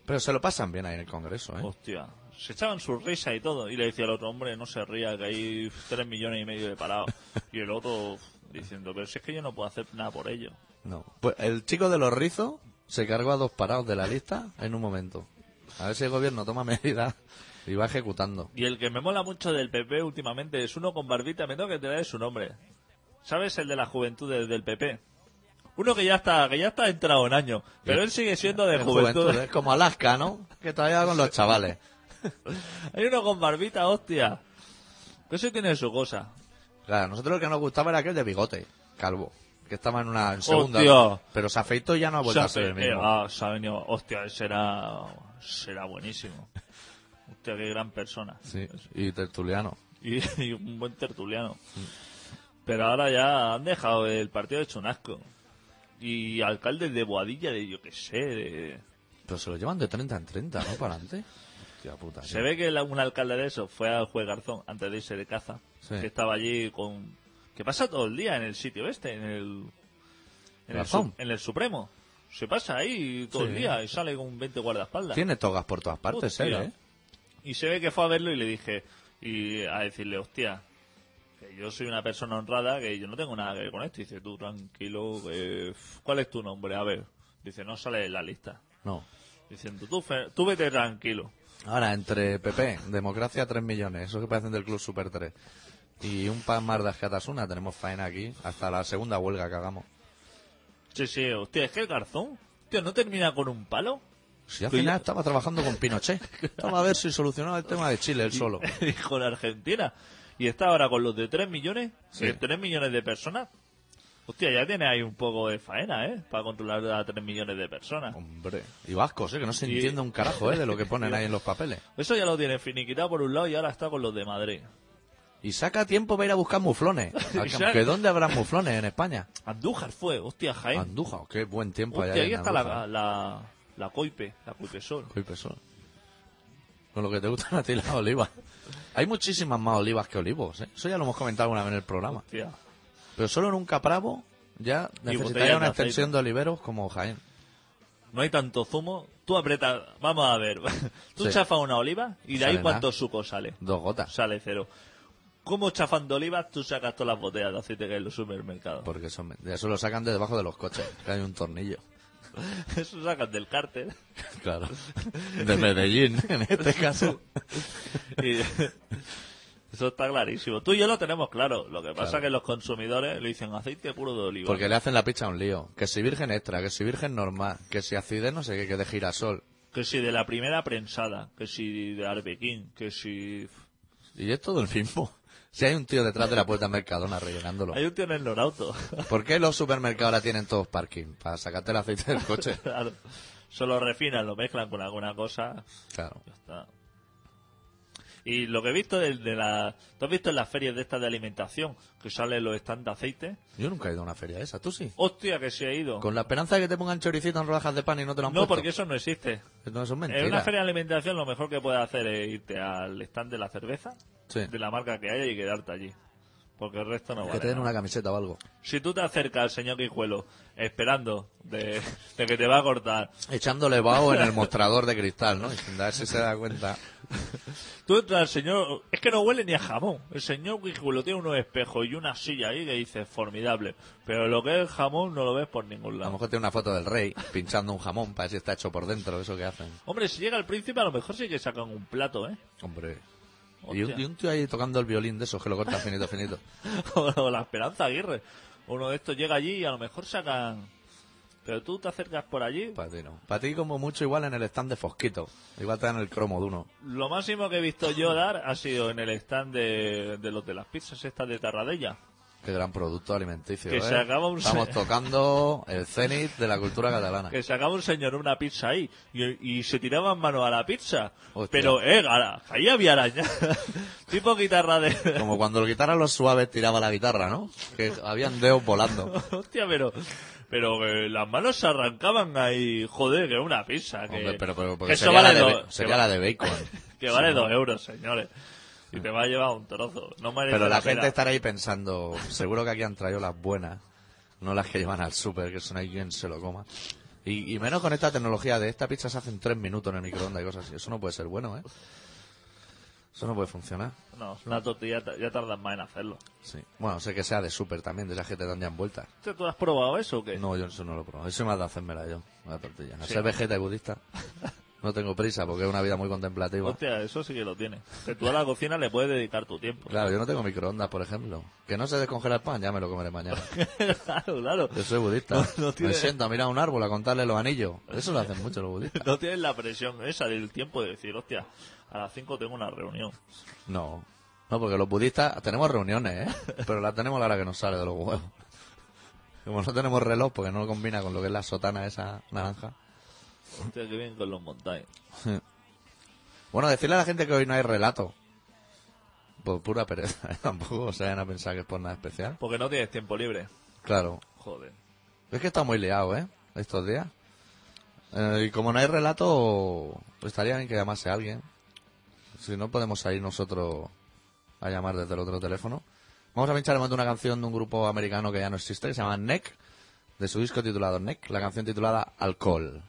Pero se lo pasan bien ahí en el Congreso, ¿eh?
Hostia. Se echaban su risa y todo. Y le decía al otro hombre, no se ría, que hay tres millones y medio de parados. Y el otro diciendo, pero si es que yo no puedo hacer nada por ello.
No. Pues el chico de los rizos se cargó a dos parados de la lista en un momento. A ver si el gobierno toma medidas y va ejecutando.
Y el que me mola mucho del PP últimamente es uno con barbita, me tengo que traer su nombre. ¿Sabes el de la juventud del PP? Uno que ya está, que ya está entrado en año, pero él sigue siendo de
En
juventud.
juventud, es como Alaska, ¿no? Que todavía va con los chavales.
Hay uno con barbita, hostia. Que ese tiene su cosa.
Claro, a nosotros lo que nos gustaba era aquel de bigote, calvo. que estaba en una en segunda.
Hostia.
Pero se afeitó y ya no ha vuelto
Se
a ser el mismo.
ah, se ha venido- hostia, será, será buenísimo. Hostia, qué gran persona.
Sí, y tertuliano.
Y, y un buen tertuliano. Pero ahora ya han dejado el partido de Chunasco. Y alcaldes de Boadilla, de yo qué sé, de...
Pero se lo llevan de 30 en 30, ¿no? Para adelante. Hostia puta.
Se
tío.
ve que la- un alcalde de eso fue al juez Garzón antes de irse de caza.
Sí.
Que estaba allí con... Que pasa todo el día en el sitio este, en el... En el, su- en el Supremo. Se pasa ahí todo el día y sale con 20 guardaespaldas.
Tiene togas por todas partes,
Hostia.
él, ¿eh?
Y se ve que fue a verlo y le dije, y a decirle, hostia, que yo soy una persona honrada, que yo no tengo nada que ver con esto. Y dice, tú tranquilo, que... ¿cuál es tu nombre? A ver. Dice, no sale en la lista.
No.
Diciendo, tú, tú vete tranquilo.
Ahora, entre PP, Democracia 3 millones, eso que parecen del Club Super 3, y un pan más de Ascatasuna, tenemos faena aquí, hasta la segunda huelga que hagamos.
Sí, sí, hostia, es que el garzón, tío, no termina con un palo.
Si al final estaba trabajando con Pinochet, estaba a ver si solucionaba el tema de Chile él solo.
y con Argentina. Y está ahora con los de 3 millones,
Sí.
que 3 millones de personas. Hostia, ya tiene ahí un poco de faena, ¿eh? Para controlar a 3 millones de personas.
Hombre. Y vascos, ¿eh? Que no se entiende un carajo, ¿eh? De lo que ponen ahí en los papeles.
Eso ya lo tiene finiquitado por un lado y ahora está con los de Madrid.
Y saca tiempo para ir a buscar muflones. ¿Que dónde habrá muflones en España?
Andújar fue, hostia, Jaén.
Andújar, qué buen tiempo
Hostia,
hay
ahí está la, la, la coipe, la coipe sol.
Uy, pesó. Con lo que te gustan a ti las olivas. Hay muchísimas más olivas que olivos, ¿eh? Eso ya lo hemos comentado alguna vez en el programa.
Hostia.
Pero solo en un capravo ya necesitaría una extensión de oliveros como Jaén.
No hay tanto zumo. Tú apretas, vamos a ver. Tú
Sí.
chafas una oliva y de ahí
Sale
cuánto
nada.
suco sale.
Dos gotas.
Sale cero. ¿Cómo chafando olivas tú sacas todas las botellas de aceite que hay en los supermercados?
Porque eso, me- eso lo sacan de debajo de los coches, que hay un tornillo.
Eso sacas del cárter.
Claro. De Medellín, en este caso.
Y eso está clarísimo. Tú y yo lo tenemos claro. Lo que pasa
Claro.
es que los consumidores le dicen aceite puro de oliva.
Porque le hacen la picha a un lío. Que si virgen extra, que si virgen normal, que si acidez no sé qué, que de girasol.
Que si de la primera prensada, que si de arbequín, que si...
Y es todo el mismo. Si hay un tío detrás de la puerta de Mercadona rellenándolo.
Hay un tío en el Norauto.
¿Por qué los supermercados ahora tienen todos parking? Para sacarte el aceite del coche.
claro. Solo refinan, lo mezclan con alguna cosa.
Claro.
Ya está. Y lo que he visto de, de la... ¿Tú has visto en las ferias de estas de alimentación que salen los stands de aceite?
Yo nunca he ido a una feria esa, tú sí.
Hostia, que se ha ido.
Con la esperanza de que te pongan choricito en rodajas de pan y no te lo han
No,
puesto.
porque eso no existe.
No, eso es
En una feria de alimentación lo mejor que puedes hacer es irte al stand de la cerveza,
Sí.
de la marca que haya y quedarte allí. Porque el resto no
Que
vale.
te den una camiseta o algo.
Si tú te acercas al señor Quijuelo esperando de, de que te va a cortar,
Echándole vaho en el mostrador de cristal, ¿no? Y sin dar si se da cuenta.
tú entras al señor... Es que no huele ni a jamón. El señor Quijuelo tiene unos espejos y una silla ahí que dices formidable. Pero lo que es el jamón no lo ves por ningún
A lo
lado.
mejor tiene una foto del rey pinchando un jamón para ver si está hecho por dentro, eso que hacen.
Hombre, si llega el príncipe a lo mejor sí que sacan un plato, ¿eh?
Hombre. Y un, y un tío ahí tocando el violín de esos que lo corta finito, finito.
o la Esperanza Aguirre. Uno de estos llega allí y a lo mejor sacan... Pero tú te acercas por allí.
Para ti no. Para ti como mucho igual en el stand de Fosquito. Igual te dan el cromo de uno.
Lo máximo que he visto yo dar ha sido en el stand de, de los de las pizzas estas de Tarradella.
Qué gran producto alimenticio.
Que
¿eh?
se acaba un
Estamos
se-
tocando el cenit de la cultura catalana.
Que sacaba un señor una pizza ahí y, y se tiraban mano a la pizza.
Hostia.
Pero, eh, gara- ahí había araña. tipo guitarra de...
Como cuando el guitarra los suaves tiraba la guitarra, ¿no? Que habían dedos volando.
Hostia, pero... Pero que las manos se arrancaban ahí, joder, que una pizza. Que,
Hombre, pero, pero
que
porque
eso
sería,
vale
la de,
dos-
sería la de bacon.
Que vale dos euros, señores. Y te va a llevar un trozo. No
Pero la gente estará ahí pensando, seguro que aquí han traído las buenas, no las que llevan al súper, que son ahí quien se lo coma. Y, y menos con esta tecnología de esta pizza se hace en tres minutos en el microondas y cosas así. Eso no puede ser bueno, ¿eh? Eso no puede funcionar.
No, una tortilla ya tardan más en hacerlo.
Sí. Bueno, sé que sea de súper también, de esas que te dan ya envueltas.
¿Tú has probado eso o qué?
No, yo eso no lo he probado. Eso me ha de hacérmela yo, la tortilla. A
Sí.
ser vegeta y budista. No tengo prisa porque es una vida muy contemplativa.
Hostia, eso sí que lo tiene. Que tú a la cocina le puedes dedicar tu tiempo.
Claro, yo no tengo microondas, por ejemplo. Que no se descongela el pan, ya me lo comeré mañana.
claro, claro.
Yo soy budista.
No- no tiene-
Me siento a mirar un árbol a contarle los anillos. Eso lo hacen mucho los budistas.
No tienes la presión esa del tiempo de decir, hostia, a las 5 tengo una reunión.
No. No, porque los budistas tenemos reuniones, ¿eh? Pero las tenemos a la hora que nos sale de los huevos.
Como no tenemos reloj, porque no lo combina con lo que es la sotana esa naranja.
Hostia, qué bien con los montañas.
Bueno, decirle a la gente que hoy no hay relato. Por pura pereza, ¿eh? tampoco se vayan a pensar que es por nada especial.
Porque no tienes tiempo libre.
Claro.
Joder.
Es que está muy liado, ¿eh? Estos días. Eh, y como no hay relato, pues estaría bien que llamase a alguien. Si no, podemos salir nosotros a llamar desde el otro teléfono. Vamos a pinchar momento una canción de un grupo americano que ya no existe, que se llama Neck, de su disco titulado Neck, la canción titulada alcohol.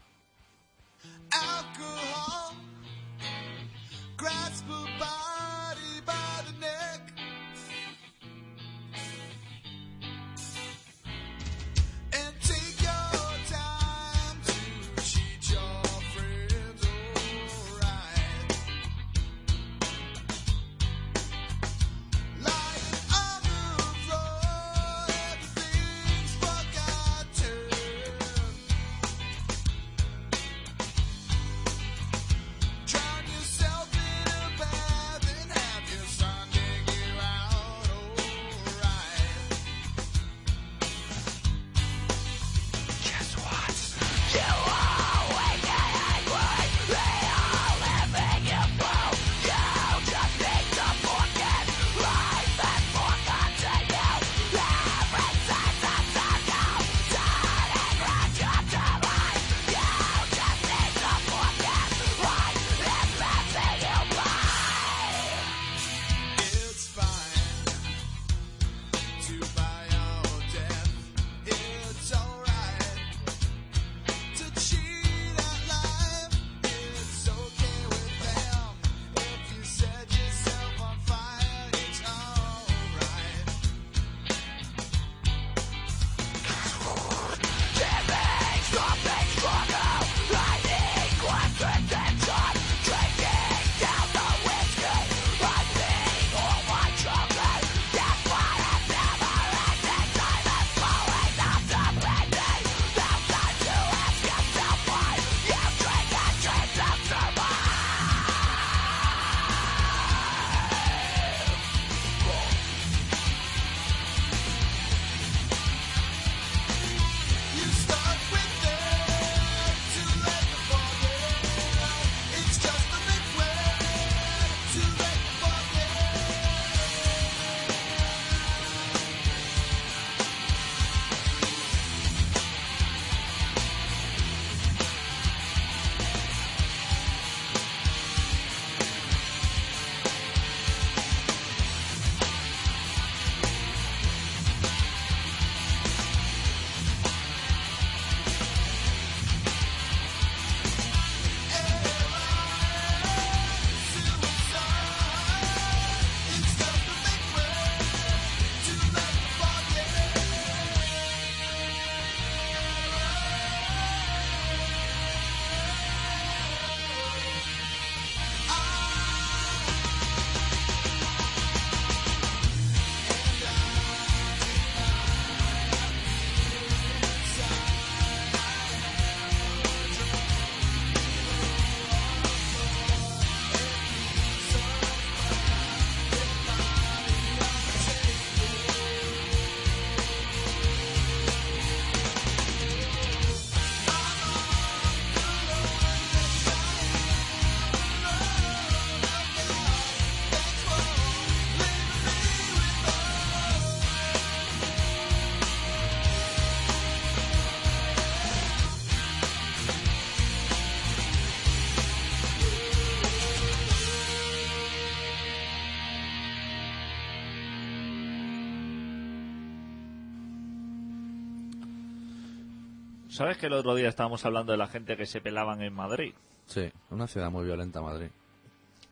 ¿Sabes que el otro día estábamos hablando de la gente que se pelaban en Madrid?
Sí, una ciudad muy violenta, Madrid.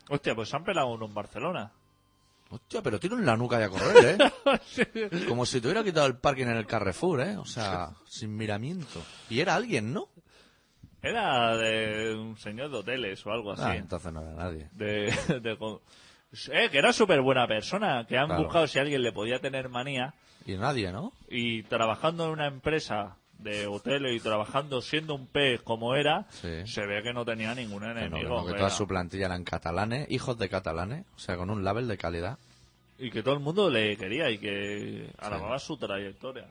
Hostia, pues se han pelado uno en Barcelona.
Hostia, pero tiene en la nuca ya a correr, ¿eh? Como si te hubiera quitado el parking en el Carrefour, ¿eh? O sea, sin miramiento. Y era alguien, ¿no?
Era de un señor de hoteles o algo así.
Ah, entonces no era nadie.
de, de eh, que era súper buena persona, que han
Claro.
buscado si alguien le podía tener manía
Y nadie, ¿no?
y trabajando en una empresa de hoteles y trabajando siendo un pez como era,
Sí.
se ve que no tenía ningún enemigo.
que
que
toda su plantilla eran catalanes, hijos de catalanes, o sea, con un label de calidad.
Y que todo el mundo le quería y que alababa su trayectoria.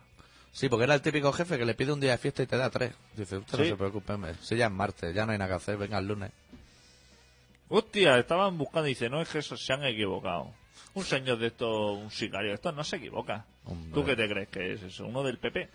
Sí, porque era el típico jefe que le pide un día de fiesta y te da tres. Dice, usted no
Sí.
se preocupe. Si ya es martes, ya no hay nada que hacer, venga el lunes.
Hostia, estaban buscando y dice, no, es que esos se han equivocado. Un señor de estos, un sicario, esto no se equivoca.
Hombre.
¿Tú qué te crees que es eso? ¿Uno del PP?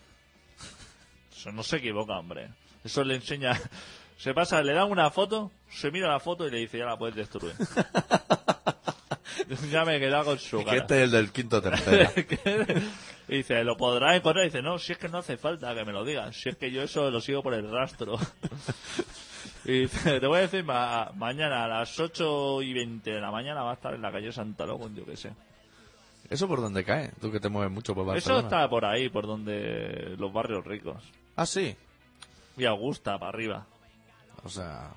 Eso no se equivoca, hombre. Eso le enseña... Se pasa, le dan una foto, se mira la foto y le dice, ya la puedes destruir. ya me he quedado con su
Que
cara.
este es el del quinto tercero.
y dice, ¿lo podrás encontrar? Y dice, no, si es que no hace falta que me lo digas. Si es que yo eso lo sigo por el rastro. y dice, te voy a decir, ma- mañana a las 8 y 20 de la mañana va a estar en la calle Santa Logón, yo qué sé.
¿Eso por dónde cae? Tú que te mueves mucho por
Eso
Barcelona.
está por ahí, por donde los barrios ricos.
Ah, sí.
Y Augusta, para arriba.
O sea,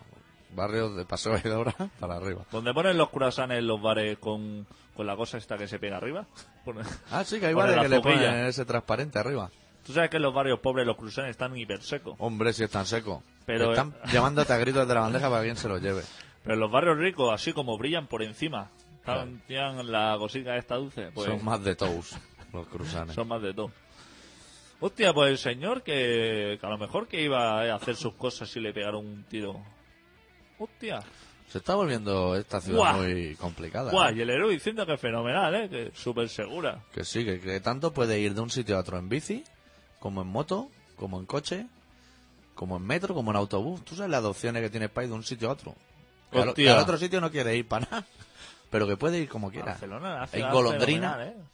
barrio de Paseo de Dora para arriba.
Donde ponen los curasanes en los bares con, con la cosa esta que se pega arriba. Pone-
Ah, sí, que hay bares que le ponen ese transparente arriba.
Tú sabes que en los barrios pobres los cruzanes están hiper secos.
Hombre, si es tan seco.
Pero-
Están llamándote a gritos de la bandeja para que alguien se lo lleve.
Pero en los barrios ricos, así como brillan por encima, están- tienen la cosita esta dulce, pues
Son más de toast los cruzanes.
son más de todo. Hostia, pues el señor que, que a lo mejor que iba a hacer sus cosas y le pegaron un tiro. Hostia.
Se está volviendo esta ciudad
Guau.
muy complicada.
Guau,
¿eh?
y el héroe diciendo que es fenomenal, ¿eh? Que súper segura.
Que sí, que, que tanto puede ir de un sitio a otro en bici, como en moto, como en coche, como en metro, como en autobús. Tú sabes las opciones que tiene para ir de un sitio a otro. Que al,
Hostia.
que al otro sitio no quiere ir para nada, pero que puede ir como quiera.
Barcelona hace
En
la
golondrina.
fenomenal, ¿eh?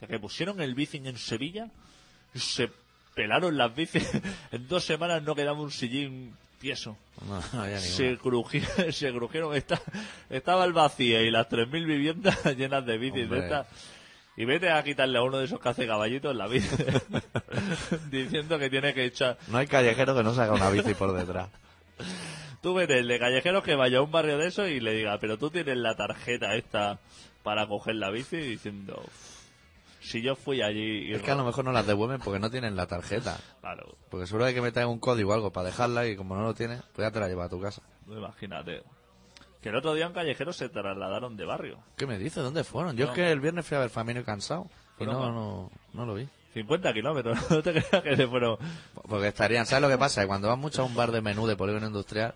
De que pusieron el bici en Sevilla se pelaron las bicis. en dos semanas no quedaba un sillín tieso.
No, no había
Se,
ninguna.
cruji- se crujieron. Está, estaba el vacío y las 3.000 viviendas llenas de bicis de. Y vete a quitarle a uno de esos que hace caballitos en la bici. diciendo que tiene que echar.
No hay callejero que no saca una bici por detrás.
Tú vete el de callejeros que vaya a un barrio de eso y le diga, pero tú tienes la tarjeta esta para coger la bici diciendo, "Uf, si yo fui allí y
Es que a lo mejor no las devuelven porque no tienen la tarjeta.
Claro,
Porque seguro hay que meter un código o algo para dejarla y como no lo tienes, pues ya te la lleva a tu casa.
imagínate. Que el otro día en callejeros se trasladaron de barrio.
¿Qué me dices? ¿Dónde fueron? Yo
No.
es que el viernes fui a ver Famino y Cansado y no, no, no lo vi.
50 kilómetros, no te creas que se fueron.
Porque estarían, ¿sabes lo que pasa? Que cuando vas mucho a un bar de menú de polígono industrial,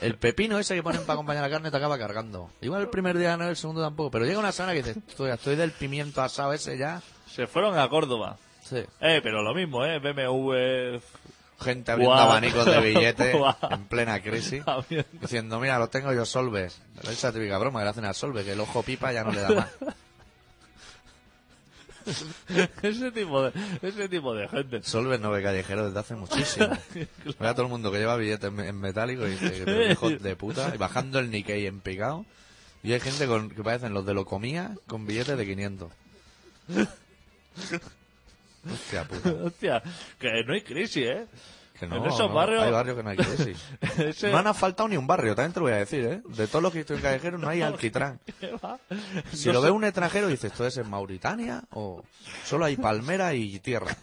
el pepino ese que ponen para acompañar la carne te acaba cargando. Igual el primer día no, el segundo tampoco, pero llega una semana que dices, estoy, estoy del pimiento asado ese ya.
Se fueron a Córdoba.
Sí.
Eh, pero lo mismo, eh, BMW.
Gente abriendo abanicos de billetes en plena crisis. Diciendo, mira, lo tengo yo Solves. Esa típica broma que le hacen al Solves, que el ojo pipa ya no le da más.
ese tipo de, ese tipo de gente.
Solves no ve callejero desde hace muchísimo. Ve a todo el mundo que lleva billetes en metálico y hijos de puta, y bajando el Nikkei en picado. Y hay gente con, que parecen los de lo comía con billetes de 500. Hostia puta.
Hostia, que no hay crisis, eh.
Que no,
En esos
no,
barrios-
Hay barrios que no hay crisis.
Ese-
No han faltado ni un barrio, también te lo voy a decir, ¿eh? De todos los que estoy en callejero no hay alquitrán. Si lo ve un extranjero dices, ¿esto es en Mauritania? ¿O solo hay palmera y tierra?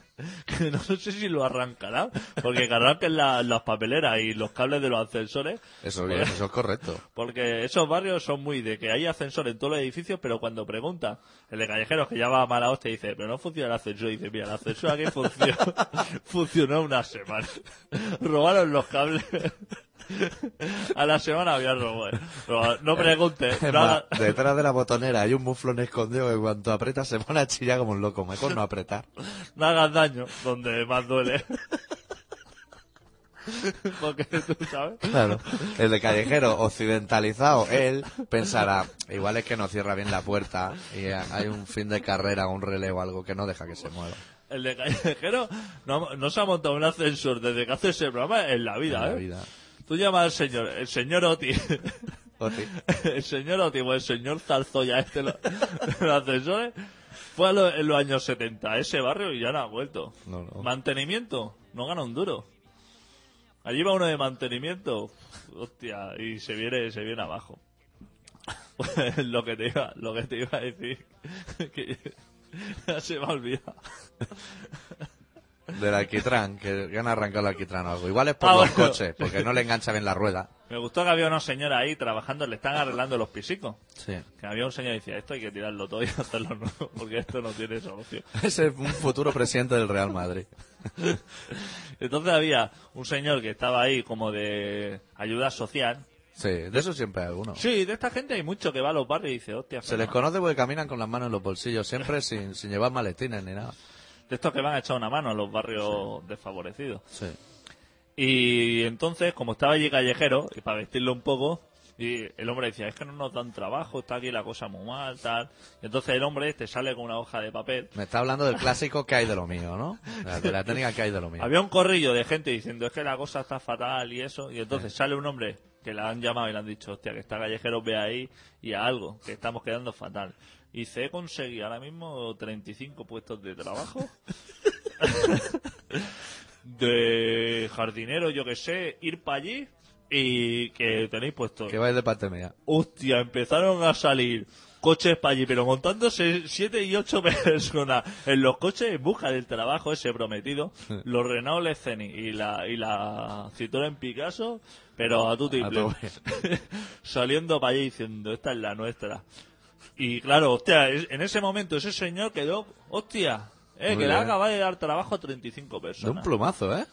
Que no sé si lo arrancarán, porque que arranquen la- las papeleras y los cables de los ascensores,
Eso bien, eso es correcto.
porque esos barrios son muy de que hay ascensor en todos los edificios, pero cuando pregunta el de callejeros que ya va a mala hostia dice, pero no funciona el ascensor, dice, mira, el ascensor aquí funcionó, funcionó una semana. Robaron los cables. A la semana había robado. No, preguntes. Hagas-
detrás de la botonera hay un muflón escondido que cuando apretas se pone a chillar como un loco. Mejor no apretar.
no hagas daño donde más duele. Porque tú sabes.
Claro. El de callejero occidentalizado, él pensará, igual es que no cierra bien la puerta y hay un fin de carrera, un relevo, algo que no deja que se mueva.
El de callejero no, no se ha montado un ascensor desde que hace ese programa en la vida,
En la
¿eh?
vida.
Tú llamas al señor, el señor Oti,
Oti.
el señor Oti o el señor Zarzoya este lo- los ascensores, fue a lo- en los años 70 a ese barrio y ya no ha vuelto.
No, no.
Mantenimiento, no gana un duro. Allí va uno de mantenimiento, hostia, y se viene, se viene abajo. Pues lo que te iba, lo que te iba a decir, que ya se me ha olvidado.
Del alquitrán, que, han arrancado el alquitrán o algo. Igual es por
Ah,
los
bueno.
coches, porque no le engancha bien la rueda.
Me gustó que había una señora ahí trabajando, le están arreglando los pisicos.
Sí.
Que había un señor que decía, esto hay que tirarlo todo y hacerlo nuevo, porque esto no tiene solución.
Ese es un futuro presidente del Real Madrid.
Entonces había un señor que estaba ahí como de ayuda social.
Sí, de eso siempre hay alguno.
Sí, de esta gente hay mucho que va a los barrios y dice, hostia,
Se les
Fernando".
conoce porque caminan con las manos en los bolsillos, siempre sin, sin llevar maletines ni nada.
De estos que van a echar una mano a los barrios desfavorecidos.
Sí.
Y entonces, como estaba allí callejero, y para vestirlo un poco, y el hombre decía, es que no nos dan trabajo, está aquí la cosa muy mal, tal. Y entonces el hombre este sale con una hoja de papel.
Me está hablando del clásico que hay de lo mío, ¿no? De la- la técnica que hay de lo mío.
Había un corrillo de gente diciendo, es que la cosa está fatal y eso. Y entonces sale un hombre que le han llamado y le han dicho, hostia, que está callejero, ve ahí y a algo, que estamos quedando fatal. Y dice, he conseguido ahora mismo 35 puestos de trabajo. de jardinero, yo que sé, ir para allí y que tenéis puestos.
Que vais de parte mía.
Hostia, empezaron a salir coches para allí, pero montándose siete y ocho personas en los coches en busca del trabajo ese prometido. Los Renault Scenic y la, y la Citroën Picasso, pero a tu
tope.
Saliendo para allí diciendo, esta es la nuestra. Y claro, hostia, en ese momento ese señor quedó, hostia, eh, que le acaba de dar trabajo a 35
De un
personas.
plumazo, ¿eh?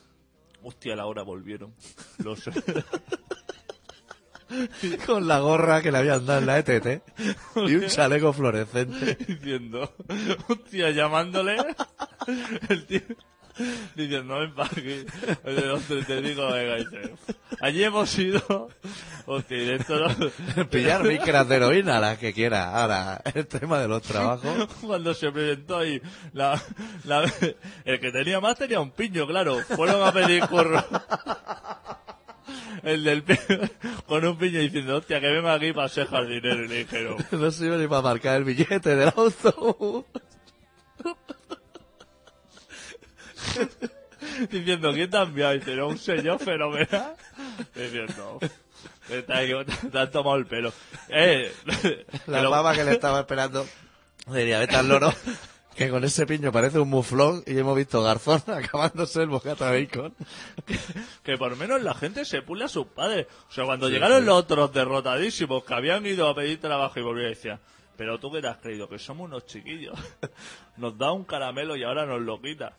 Hostia, a la hora volvieron. Los,
Con la gorra que le habían dado en la ETT y un chaleco fluorescente.
diciendo, hostia, llamándole, el tío, para aquí, de donde te digo, venga, dice, allí hemos ido, hostia, esto no-
Pillar micras de heroína, las que quiera. Ahora, el tema de los trabajos.
cuando se presentó ahí, la, la- el que tenía más tenía un piño, claro, fueron a pedir curro. El del con un piño diciendo, hostia, que vengo aquí para ser jardinero, y le dijeron,
No sirve ni para marcar el billete del autobús.
diciendo, ¿quién te ha enviado? Y dice, "No, un señor fenomenal. Diciendo, te, ha- te han tomado el pelo. Eh,
La
pero-
que le estaba esperando. Le diría, vete al loro. Que con ese piño parece un muflón y hemos visto Garzón acabándose el bocata de bacon.
que por lo menos la gente se pule a sus padres. O sea, cuando llegaron los otros derrotadísimos que habían ido a pedir trabajo y volvían y decían, pero tú qué te has creído, que somos unos chiquillos. Nos da un caramelo y ahora nos lo quita.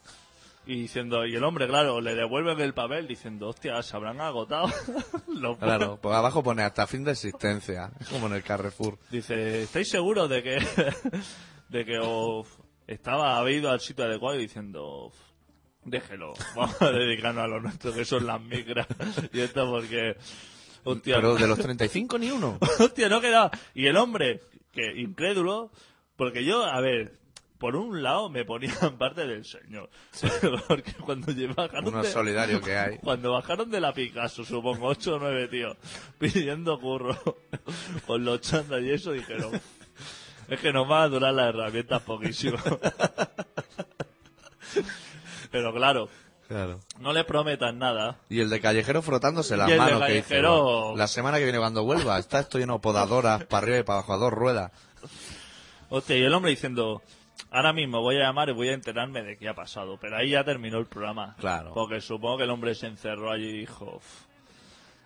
Y diciendo, y el hombre, claro, le devuelven el papel diciendo, hostia, se habrán agotado. los
Claro, pues abajo pone hasta fin de existencia. Es como en el Carrefour.
Dice, ¿estáis seguros de que de que os estaba habéis ido al sitio adecuado y diciendo déjelo, vamos a dedicarnos a lo nuestro que son las micras y esto porque hostia,
Pero de los 35 ni uno.
hostia, no quedaba y el hombre que incrédulo porque yo a ver por un lado me ponía en parte del señor porque cuando bajaron
Uno
de-
solidario que hay.
cuando bajaron de la Picasso, supongo, ocho o nueve tíos, pidiendo curro con los chandas y eso, dijeron, es que nos van a durar las herramientas poquísimo. Pero claro,
Claro.
no le prometan nada.
Y el de callejero frotándose las
Y el de
manos que dice,
callejero-
La semana que viene cuando vuelva, está esto lleno de podadoras para arriba y para abajo a dos ruedas.
Hostia, y el hombre diciendo, ahora mismo voy a llamar y voy a enterarme de qué ha pasado. Pero ahí ya terminó el programa.
Claro.
Porque supongo que el hombre se encerró allí y dijo, "Uf,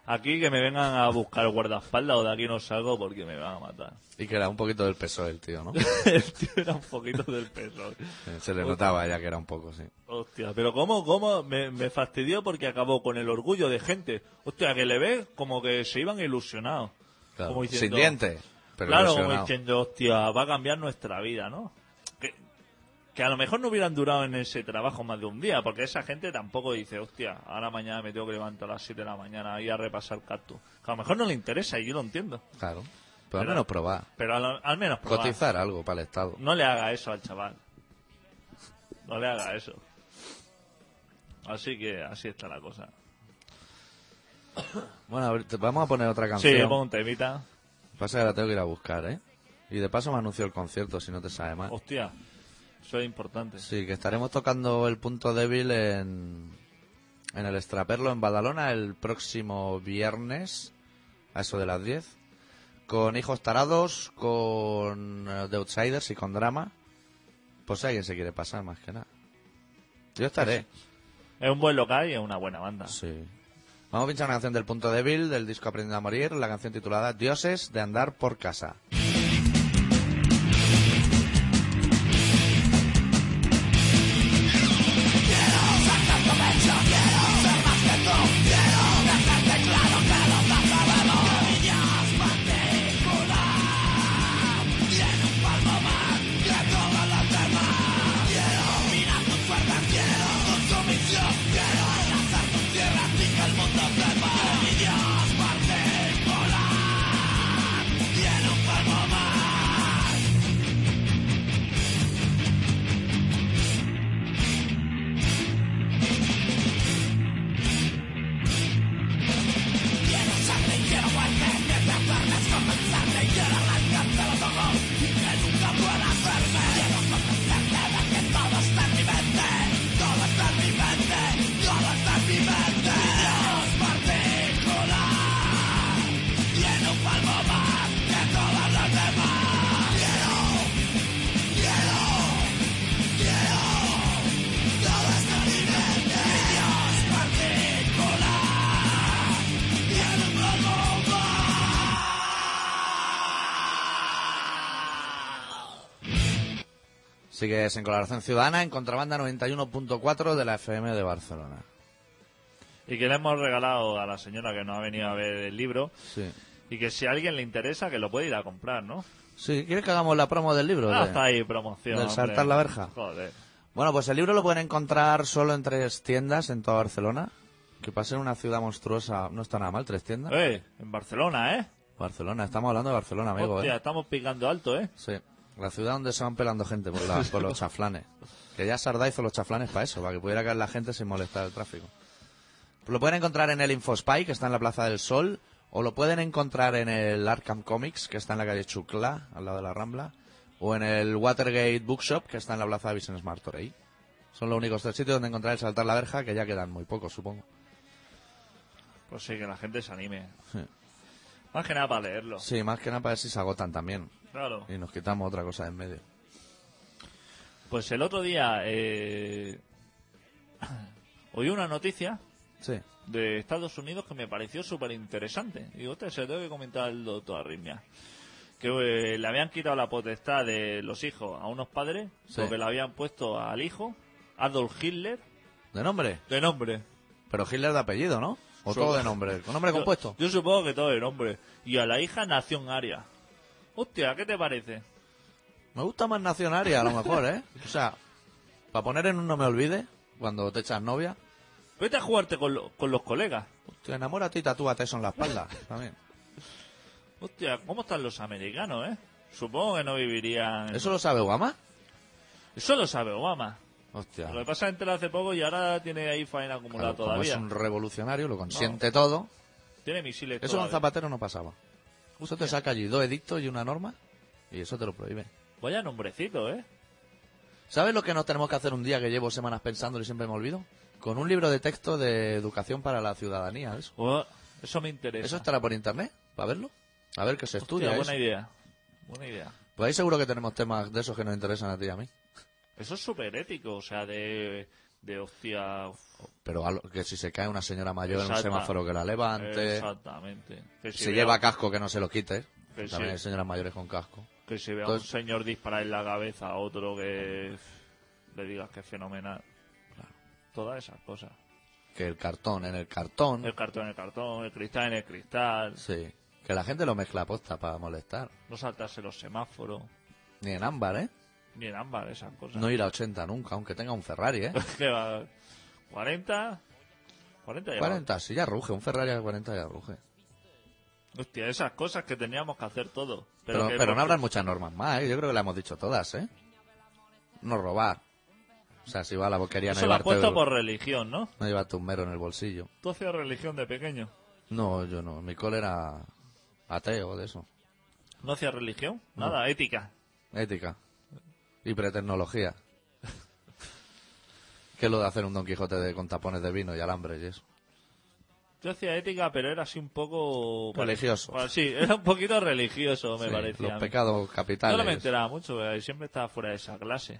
aquí que me vengan a buscar guardaespaldas o de aquí no salgo porque me van a matar.
Y que era un poquito del peso el tío, ¿no?
el tío era un poquito del peso.
Eh, Se le notaba ya que era un poco, sí.
Hostia, pero cómo, cómo me, me fastidió porque acabó con el orgullo de gente. Hostia, que le ve como que se iban ilusionados.
Claro.
Como diciendo-
Sin dientes. Pero
claro, como
ilusionado.
diciendo, hostia, va a cambiar nuestra vida, ¿no? Que, a lo mejor no hubieran durado en ese trabajo más de un día, porque esa gente tampoco dice, hostia, ahora mañana me tengo que levantar a las 7 de la mañana y a repasar cactus. Que a lo mejor no le interesa y yo lo entiendo.
Claro. Pero al menos probar.
Pero al, al menos probar.
Cotizar algo para el Estado.
No le haga eso al chaval. No le haga eso. Así que así está la cosa.
Bueno, a ver, te- vamos a poner otra
Sí,
canción.
pongo un temita.
Pasa que la tengo que ir a buscar, ¿eh? Y de paso me anunció el concierto, si no te sabe mal.
Hostia, eso es importante.
Sí, que estaremos tocando el punto débil en, en el Extraperlo en Badalona el próximo viernes, a eso de las 10, con Hijos Tarados, con eh, The Outsiders y con Drama. Pues si alguien se quiere pasar, más que nada. Yo estaré.
Es un buen local y es una buena banda.
Sí. Vamos a pinchar una canción del punto débil del disco Aprendiendo a Morir, la canción titulada Dioses de andar por casa. Sigues en Colaboración Ciudadana en Contrabanda 91.4 de la FM de Barcelona.
Y que le hemos regalado a la señora que nos ha venido a ver el libro.
Sí.
Y que si a alguien le interesa, que lo puede ir a comprar, ¿no?
Sí, ¿quieres que hagamos la promo del libro?
Ah,
De-
está ahí promoción.
del
hombre.
saltar la verja.
Joder.
Bueno, pues el libro lo pueden encontrar solo en tres tiendas en toda Barcelona. Que pasa en una ciudad monstruosa, no está nada mal, tres tiendas.
Eh, en Barcelona, ¿eh?
Barcelona, estamos hablando de Barcelona, amigo.
Hostia,
¿eh?
estamos picando alto, ¿eh?
Sí, la ciudad donde se van pelando gente por, la- los chaflanes. Que ya Sardá hizo los chaflanes para eso, para que pudiera caer la gente sin molestar el tráfico. Lo pueden encontrar en el Infospy, que está en la Plaza del Sol, o lo pueden encontrar en el Arkham Comics, que está en la calle Chuclá, al lado de la Rambla, o en el Watergate Bookshop, que está en la Plaza de Vicente. Son los únicos tres sitios donde encontrar el saltar la verja, que ya quedan muy pocos, supongo.
Pues sí, que la gente se anime.
Sí.
Más que nada para leerlo.
Sí, más que nada para ver si se agotan también.
Claro.
Y nos quitamos otra cosa de en medio.
Pues el otro día eh, oí una noticia
Sí.
de Estados Unidos que me pareció súper interesante. Digo, "Hostia, se lo tengo que comentar al doctor Arritmia. Que eh, le habían quitado la potestad de los hijos a unos padres
Sí.
porque le habían puesto al hijo Adolf Hitler
¿De nombre?
de nombre.
Pero Hitler de apellido, ¿no? O todo de nombre. ¿Con nombre
Yo-
compuesto?
Yo, supongo que todo de nombre. Y a la hija Nación Aria. Hostia, ¿qué te parece?
Me gusta más Nacionaria, a lo mejor, ¿eh? O sea, para poner en un no me olvide, cuando te echas novia,
Vete a jugarte con, lo- con los colegas.
te enamórate y tatúate eso en la espalda. También.
Hostia, ¿cómo están los americanos, eh? Supongo que no vivirían...
¿Eso lo sabe Obama?
Eso lo sabe Obama.
Hostia.
Lo que pasa es que hace poco y ahora tiene ahí faena acumulada
Claro, como es un revolucionario, lo consiente todo.
Tiene misiles
Eso con. Zapatero no pasaba. Eso te saca allí dos edictos y una norma y eso te lo prohíbe.
Vaya nombrecito, ¿eh?
¿Sabes lo que nos tenemos que hacer un día que llevo semanas pensando y siempre me olvido? Con un libro de texto de educación para la ciudadanía. Eso,
Oh, eso me interesa.
¿Eso estará por internet, para verlo. A ver qué se
Hostia,
estudia. eso.
buena idea. Buena idea.
Pues ahí seguro que tenemos temas de esos que nos interesan a ti y a mí.
Eso es súper ético, o sea, de... De hostia...
Pero a lo- que si se cae una señora mayor en un semáforo que la levante,
Exactamente. Que si
se
vea-
lleva casco que no se lo quite.
Que
También hay señoras mayores con casco.
Que si vea
Entonces-
un señor disparar en la cabeza a otro que le digas que es fenomenal. Todas esas cosas.
Que el cartón en el cartón.
El cartón en el cartón, el cristal en el cristal.
Sí. Que la gente lo mezcla a posta para molestar.
No saltarse los semáforos.
Ni en ámbar, ¿eh?
Ni en ámbar, esas cosas.
No ir a 80 nunca, aunque tenga un Ferrari, ¿eh?
¿Qué va? ¿40? 40 ya.
40, sí, ya ruge. Un Ferrari a 40 ya ruge.
Hostia, esas cosas que teníamos que hacer todo.
Pero,
que-
pero no habrán muchas normas más, ¿eh? Yo creo que le hemos dicho todas, ¿eh? No robar. O sea, si va a la boquería no
Eso lo has
llevarte,
puesto por religión, ¿no?
no llevarte un mero en el bolsillo.
Tú hacías religión de pequeño.
No, yo no. Mi cole era ateo de eso.
¿No hacías religión? Nada, ética.
Ética. Y pretecnología. ¿Qué es lo de hacer un Don Quijote de, con tapones de vino y alambres y eso?
Yo hacía ética, pero era así un poco...
Religioso.
Bueno, sí, era un poquito religioso, me
Sí,
parecía.
Los pecados capitales.
Yo no me enteraba mucho, siempre estaba fuera de esa clase.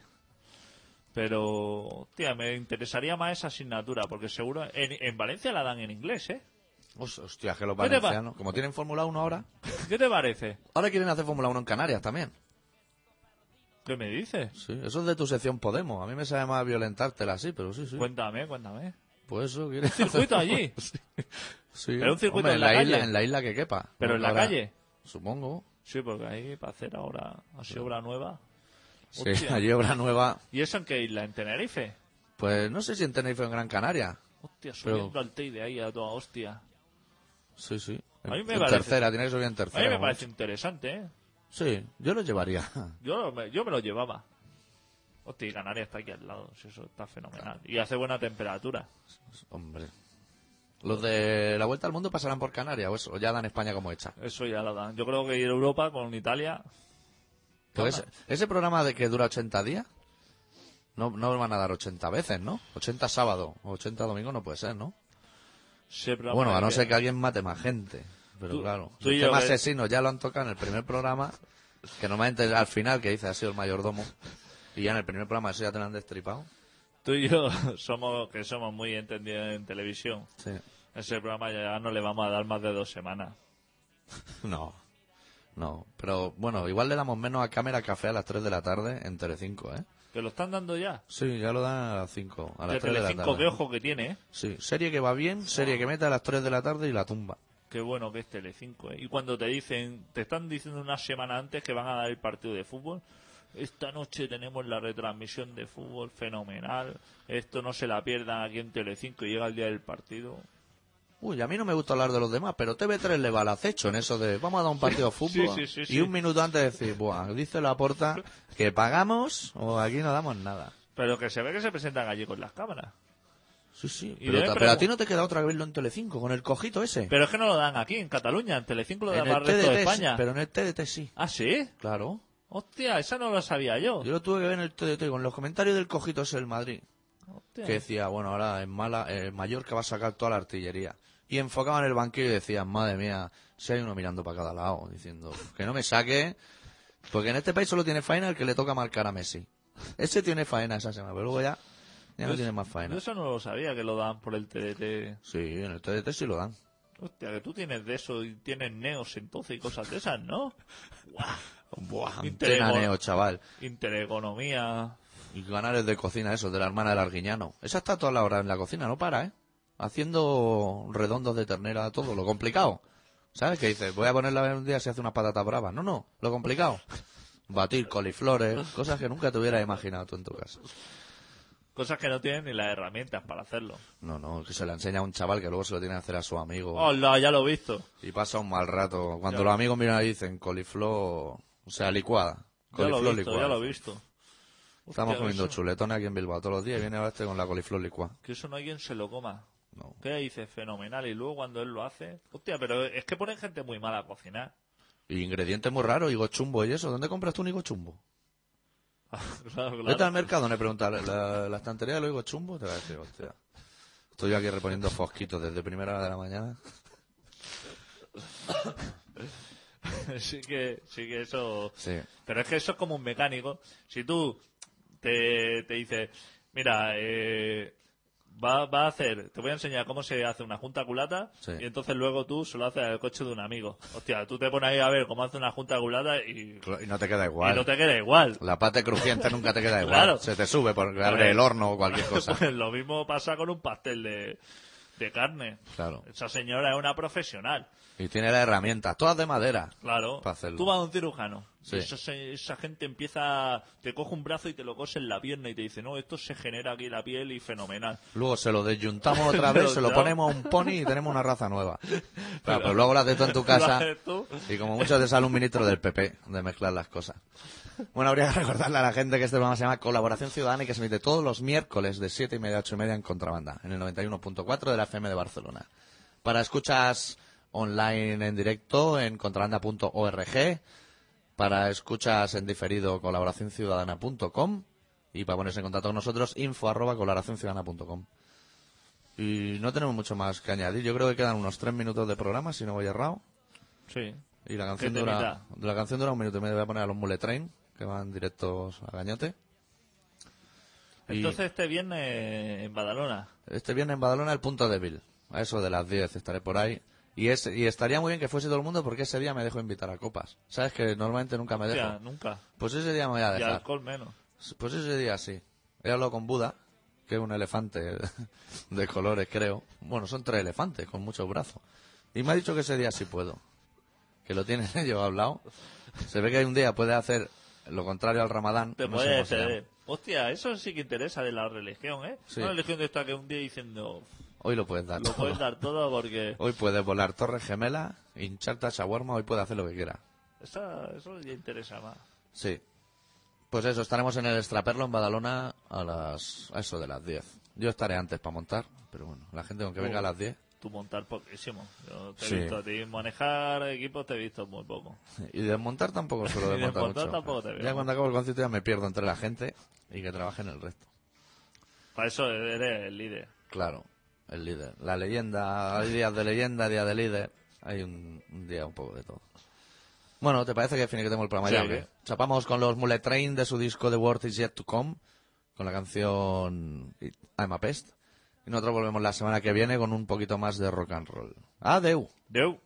Pero, tía, me interesaría más esa asignatura, porque seguro... En, en Valencia la dan en inglés, ¿eh?
Hos- Hostia, que los
¿Qué te pa-
valencianos, como tienen Fórmula 1 ahora,
¿Qué te parece?
ahora quieren hacer Fórmula 1 en Canarias también.
¿Qué me dices?
Sí, eso es de tu sección Podemos. A mí me sabe más violentártela así, pero sí, sí.
Cuéntame, cuéntame.
Pues eso, quiere
circuito allí?
sí. sí.
Pero un circuito
Hombre,
en la
isla,
calle.
en la isla que quepa.
¿Pero en la
ahora-
calle?
Supongo.
Sí, porque ahí para hacer ahora así obra nueva.
Sí,
Hostia.
allí obra nueva.
¿Y eso en qué isla? ¿En Tenerife?
Pues no sé si en Tenerife o en Gran Canaria.
Hostia,
Pero-
subiendo al Teide ahí a toda hostia.
Sí, sí.
A mí me
en
parece-
tercera, tiene que subir en
A mí
tercera.
me parece interesante, ¿eh?
Sí, yo lo llevaría.
Yo, me- yo me lo llevaba. Hostia, y Canarias está aquí al lado. si Eso está fenomenal. Y hace buena temperatura.
Hombre. Los de la Vuelta al Mundo pasarán por Canarias o, eso, o ya dan España como hecha.
Eso ya lo dan. Yo creo que ir a Europa con Italia.
Pues ese, ese programa de que dura 80 días, no, no van a dar 80 veces, ¿no? 80 sábado o 80 domingo no puede ser, ¿no? Bueno, a no ser que alguien mate más gente. Pero
Tú-
claro,
tú
el tema
que-
asesino ya lo han tocado en el primer programa, que normalmente al final, que dice ha sido el mayordomo, y ya en el primer programa eso ya te lo han destripado.
Tú y yo somos, que somos muy entendidos en televisión.
Sí.
Ese programa ya no le vamos a dar más de dos semanas.
No, no. Pero bueno, igual le damos menos a Cámara Café a las 3 de la tarde en Telecinco, ¿eh?
¿Que lo están dando ya?
Sí, ya lo dan a las 5, a las
De
3 de la
Telecinco,
tarde.
qué ojo que tiene, ¿eh?
Sí, serie que va bien, serie que mete a las 3 de la tarde y la tumba.
Qué bueno que es Telecinco, ¿eh? Y cuando te dicen, te están diciendo una semana antes que van a dar el partido de fútbol, esta noche tenemos la retransmisión de fútbol fenomenal, esto no se la pierdan aquí en Telecinco y llega el día del partido.
Uy, a mí no me gusta hablar de los demás, pero TV3 le va al acecho en eso de vamos a dar un partido de fútbol.
sí, sí,
y un minuto antes decir, buah, dice la porta que pagamos o aquí no damos nada.
Pero que se ve que se presentan allí con las cámaras.
Sí, sí. Pero, a ti no te queda otra que verlo en Telecinco, con el cojito ese.
Pero es que no lo dan aquí, en Cataluña, en Telecinco lo dan
en
para
el
resto de España.
pero en el TDT sí.
¿Ah, sí?
Claro.
Hostia, esa no lo sabía yo.
Yo lo tuve que ver en el TDT con los comentarios del cojito ese del Madrid.
Hostia.
Que decía, bueno, ahora en Mala, eh, Mallorca va a sacar toda la artillería. Y enfocaban el banquillo y decían, madre mía, si hay uno mirando para cada lado, diciendo, que no me saque, porque en este país solo tiene faena el que le toca marcar a Messi. Ese tiene faena esa semana, pero luego ya, ya no
Yo-
tiene más
Yo
faena.
eso no lo sabía, que lo dan por el TDT.
Sí, en el TDT sí lo dan.
Hostia, que tú tienes de eso y tienes neos entonces y cosas de esas, ¿no?
Buah,
Interego-
antena neo, chaval.
Intereconomía.
Y canales de cocina, eso, de la hermana del Arguiñano. Esa está toda la hora en la cocina, no para, ¿eh? Haciendo redondos de ternera, todo, lo complicado. ¿Sabes? Que dices, voy a ponerla un día si hace unas patatas bravas. No, no, lo complicado. Batir coliflores, cosas que nunca te hubieras imaginado tú en tu casa.
Cosas que no tienen ni las herramientas para hacerlo.
No, no, que se la enseña a un chaval que luego se lo tiene que hacer a su amigo.
Hola, ya lo he visto.
Y pasa un mal rato. Cuando
Ya.
los amigos miran y dicen coliflor, o sea, licuada.
Ya lo
Coliflor
he visto,
licuada.
ya lo he visto.
Estamos
Hostia,
comiendo
eso-
chuletones aquí en Bilbao todos los días y viene este con la coliflor licuada.
Que eso no hay quien se lo coma.
No.
¿Qué dice? Fenomenal. Y luego cuando él lo hace... Hostia, pero es que ponen gente muy mala a cocinar.
Y ingredientes muy raros, higo chumbo y eso. ¿Dónde compras tú un higo chumbo?
Claro,
Vete al mercado, le preguntas, ¿la, la estantería de los higos chumbo? Te va a decir, hostia. Estoy yo aquí reponiendo fosquitos desde primera hora de la mañana.
sí que, sí que eso...
Sí.
Pero es que eso es como un mecánico. Si tú te, te dices, mira, eh, va, va a hacer, te voy a enseñar cómo se hace una junta culata
Sí.
y entonces luego tú solo haces el coche de un amigo. Hostia, tú te pones ahí a ver cómo hace una junta culata y,
Y no te queda igual.
y no te queda igual.
La parte crujiente nunca te queda igual.
Claro.
Se te sube porque abre el horno o cualquier cosa.
Pues lo mismo pasa con un pastel de, de carne.
Claro.
Esa señora es una profesional.
Y tiene las herramientas, todas de madera.
Claro.
Para hacerlo.
Tú vas a un cirujano.
Sí.
Esa, gente empieza, te coge un brazo y te lo cose en la pierna y te dice, no, esto se genera aquí la piel y fenomenal.
Luego se lo desyuntamos otra vez, se lo ponemos a un pony y tenemos una raza nueva. Claro, pues luego lo haces tú en tu casa. Y como mucho te sale un ministro del PP de mezclar las cosas. Bueno, habría que recordarle a la gente que este programa se llama Colaboración Ciudadana y que se emite todos los miércoles de 7 y media a 8 y media en contrabanda, en el 91.4 de la FM de Barcelona. Para escuchas online en directo en contrabanda.org, para escuchas en diferido colaboracionciudadana.com y para ponerse en contacto con nosotros info arroba colaboracionciudadana.com. Y no tenemos mucho más que añadir. Yo creo que quedan unos tres minutos de programa, si no voy errado.
Sí.
Y la canción
¿Qué
dura, la canción dura un minuto y medio. Voy a poner a los Mule Train, que van directos a Gañote. Y
Entonces este viernes en Badalona.
este viernes en Badalona el punto débil. A eso de las 10 estaré por ahí. Y, es, y estaría muy bien que fuese todo el mundo porque ese día me dejo invitar a copas. ¿Sabes que normalmente nunca me
Hostia,
dejo?
nunca.
Pues ese día me voy a
Y
dejar.
alcohol menos.
Pues ese día sí. He hablado con Buda, que es un elefante de colores, creo. Bueno, son tres elefantes con muchos brazos. Y me ha dicho que ese día sí puedo. Que lo tienen ellos hablado. Se ve que hay un día puede hacer lo contrario al ramadán.
Te
no
puede ceder. Hostia, eso sí que interesa de la religión, ¿eh?
Sí.
Una religión de esta que un día diciendo,
Hoy lo puedes dar.
lo
todo.
puedes dar todo porque...
Hoy puedes volar torres gemelas, hincharte a shawarma, hoy puede hacer lo que quiera.
Esa, eso ya interesa más.
Sí. Pues eso, estaremos en el Extraperlo en Badalona a las a eso de las 10. Yo estaré antes para montar, pero bueno, la gente con que venga a las 10.
Tú montar poquísimo. Yo te he visto a ti manejar equipos, te he visto muy poco.
Y desmontar tampoco suelo
Y
desmontar
desmontar
mucho.
tampoco te veo.
Ya cuando acabo el concierto ya me pierdo entre la gente y que trabajen el resto.
Para eso eres el líder.
Claro, el líder. La leyenda, hay días de leyenda, día de líder. Hay un, un día un poco de todo. Bueno, ¿te parece que finiquitemos el programa
Sí.
ya? qué? Chapamos con los Mullet Train de su disco The World Is Yet To Come, con la canción I'm a Pest. Y nosotros volvemos la semana que viene con un poquito más de rock and roll. Adeu.
Deu.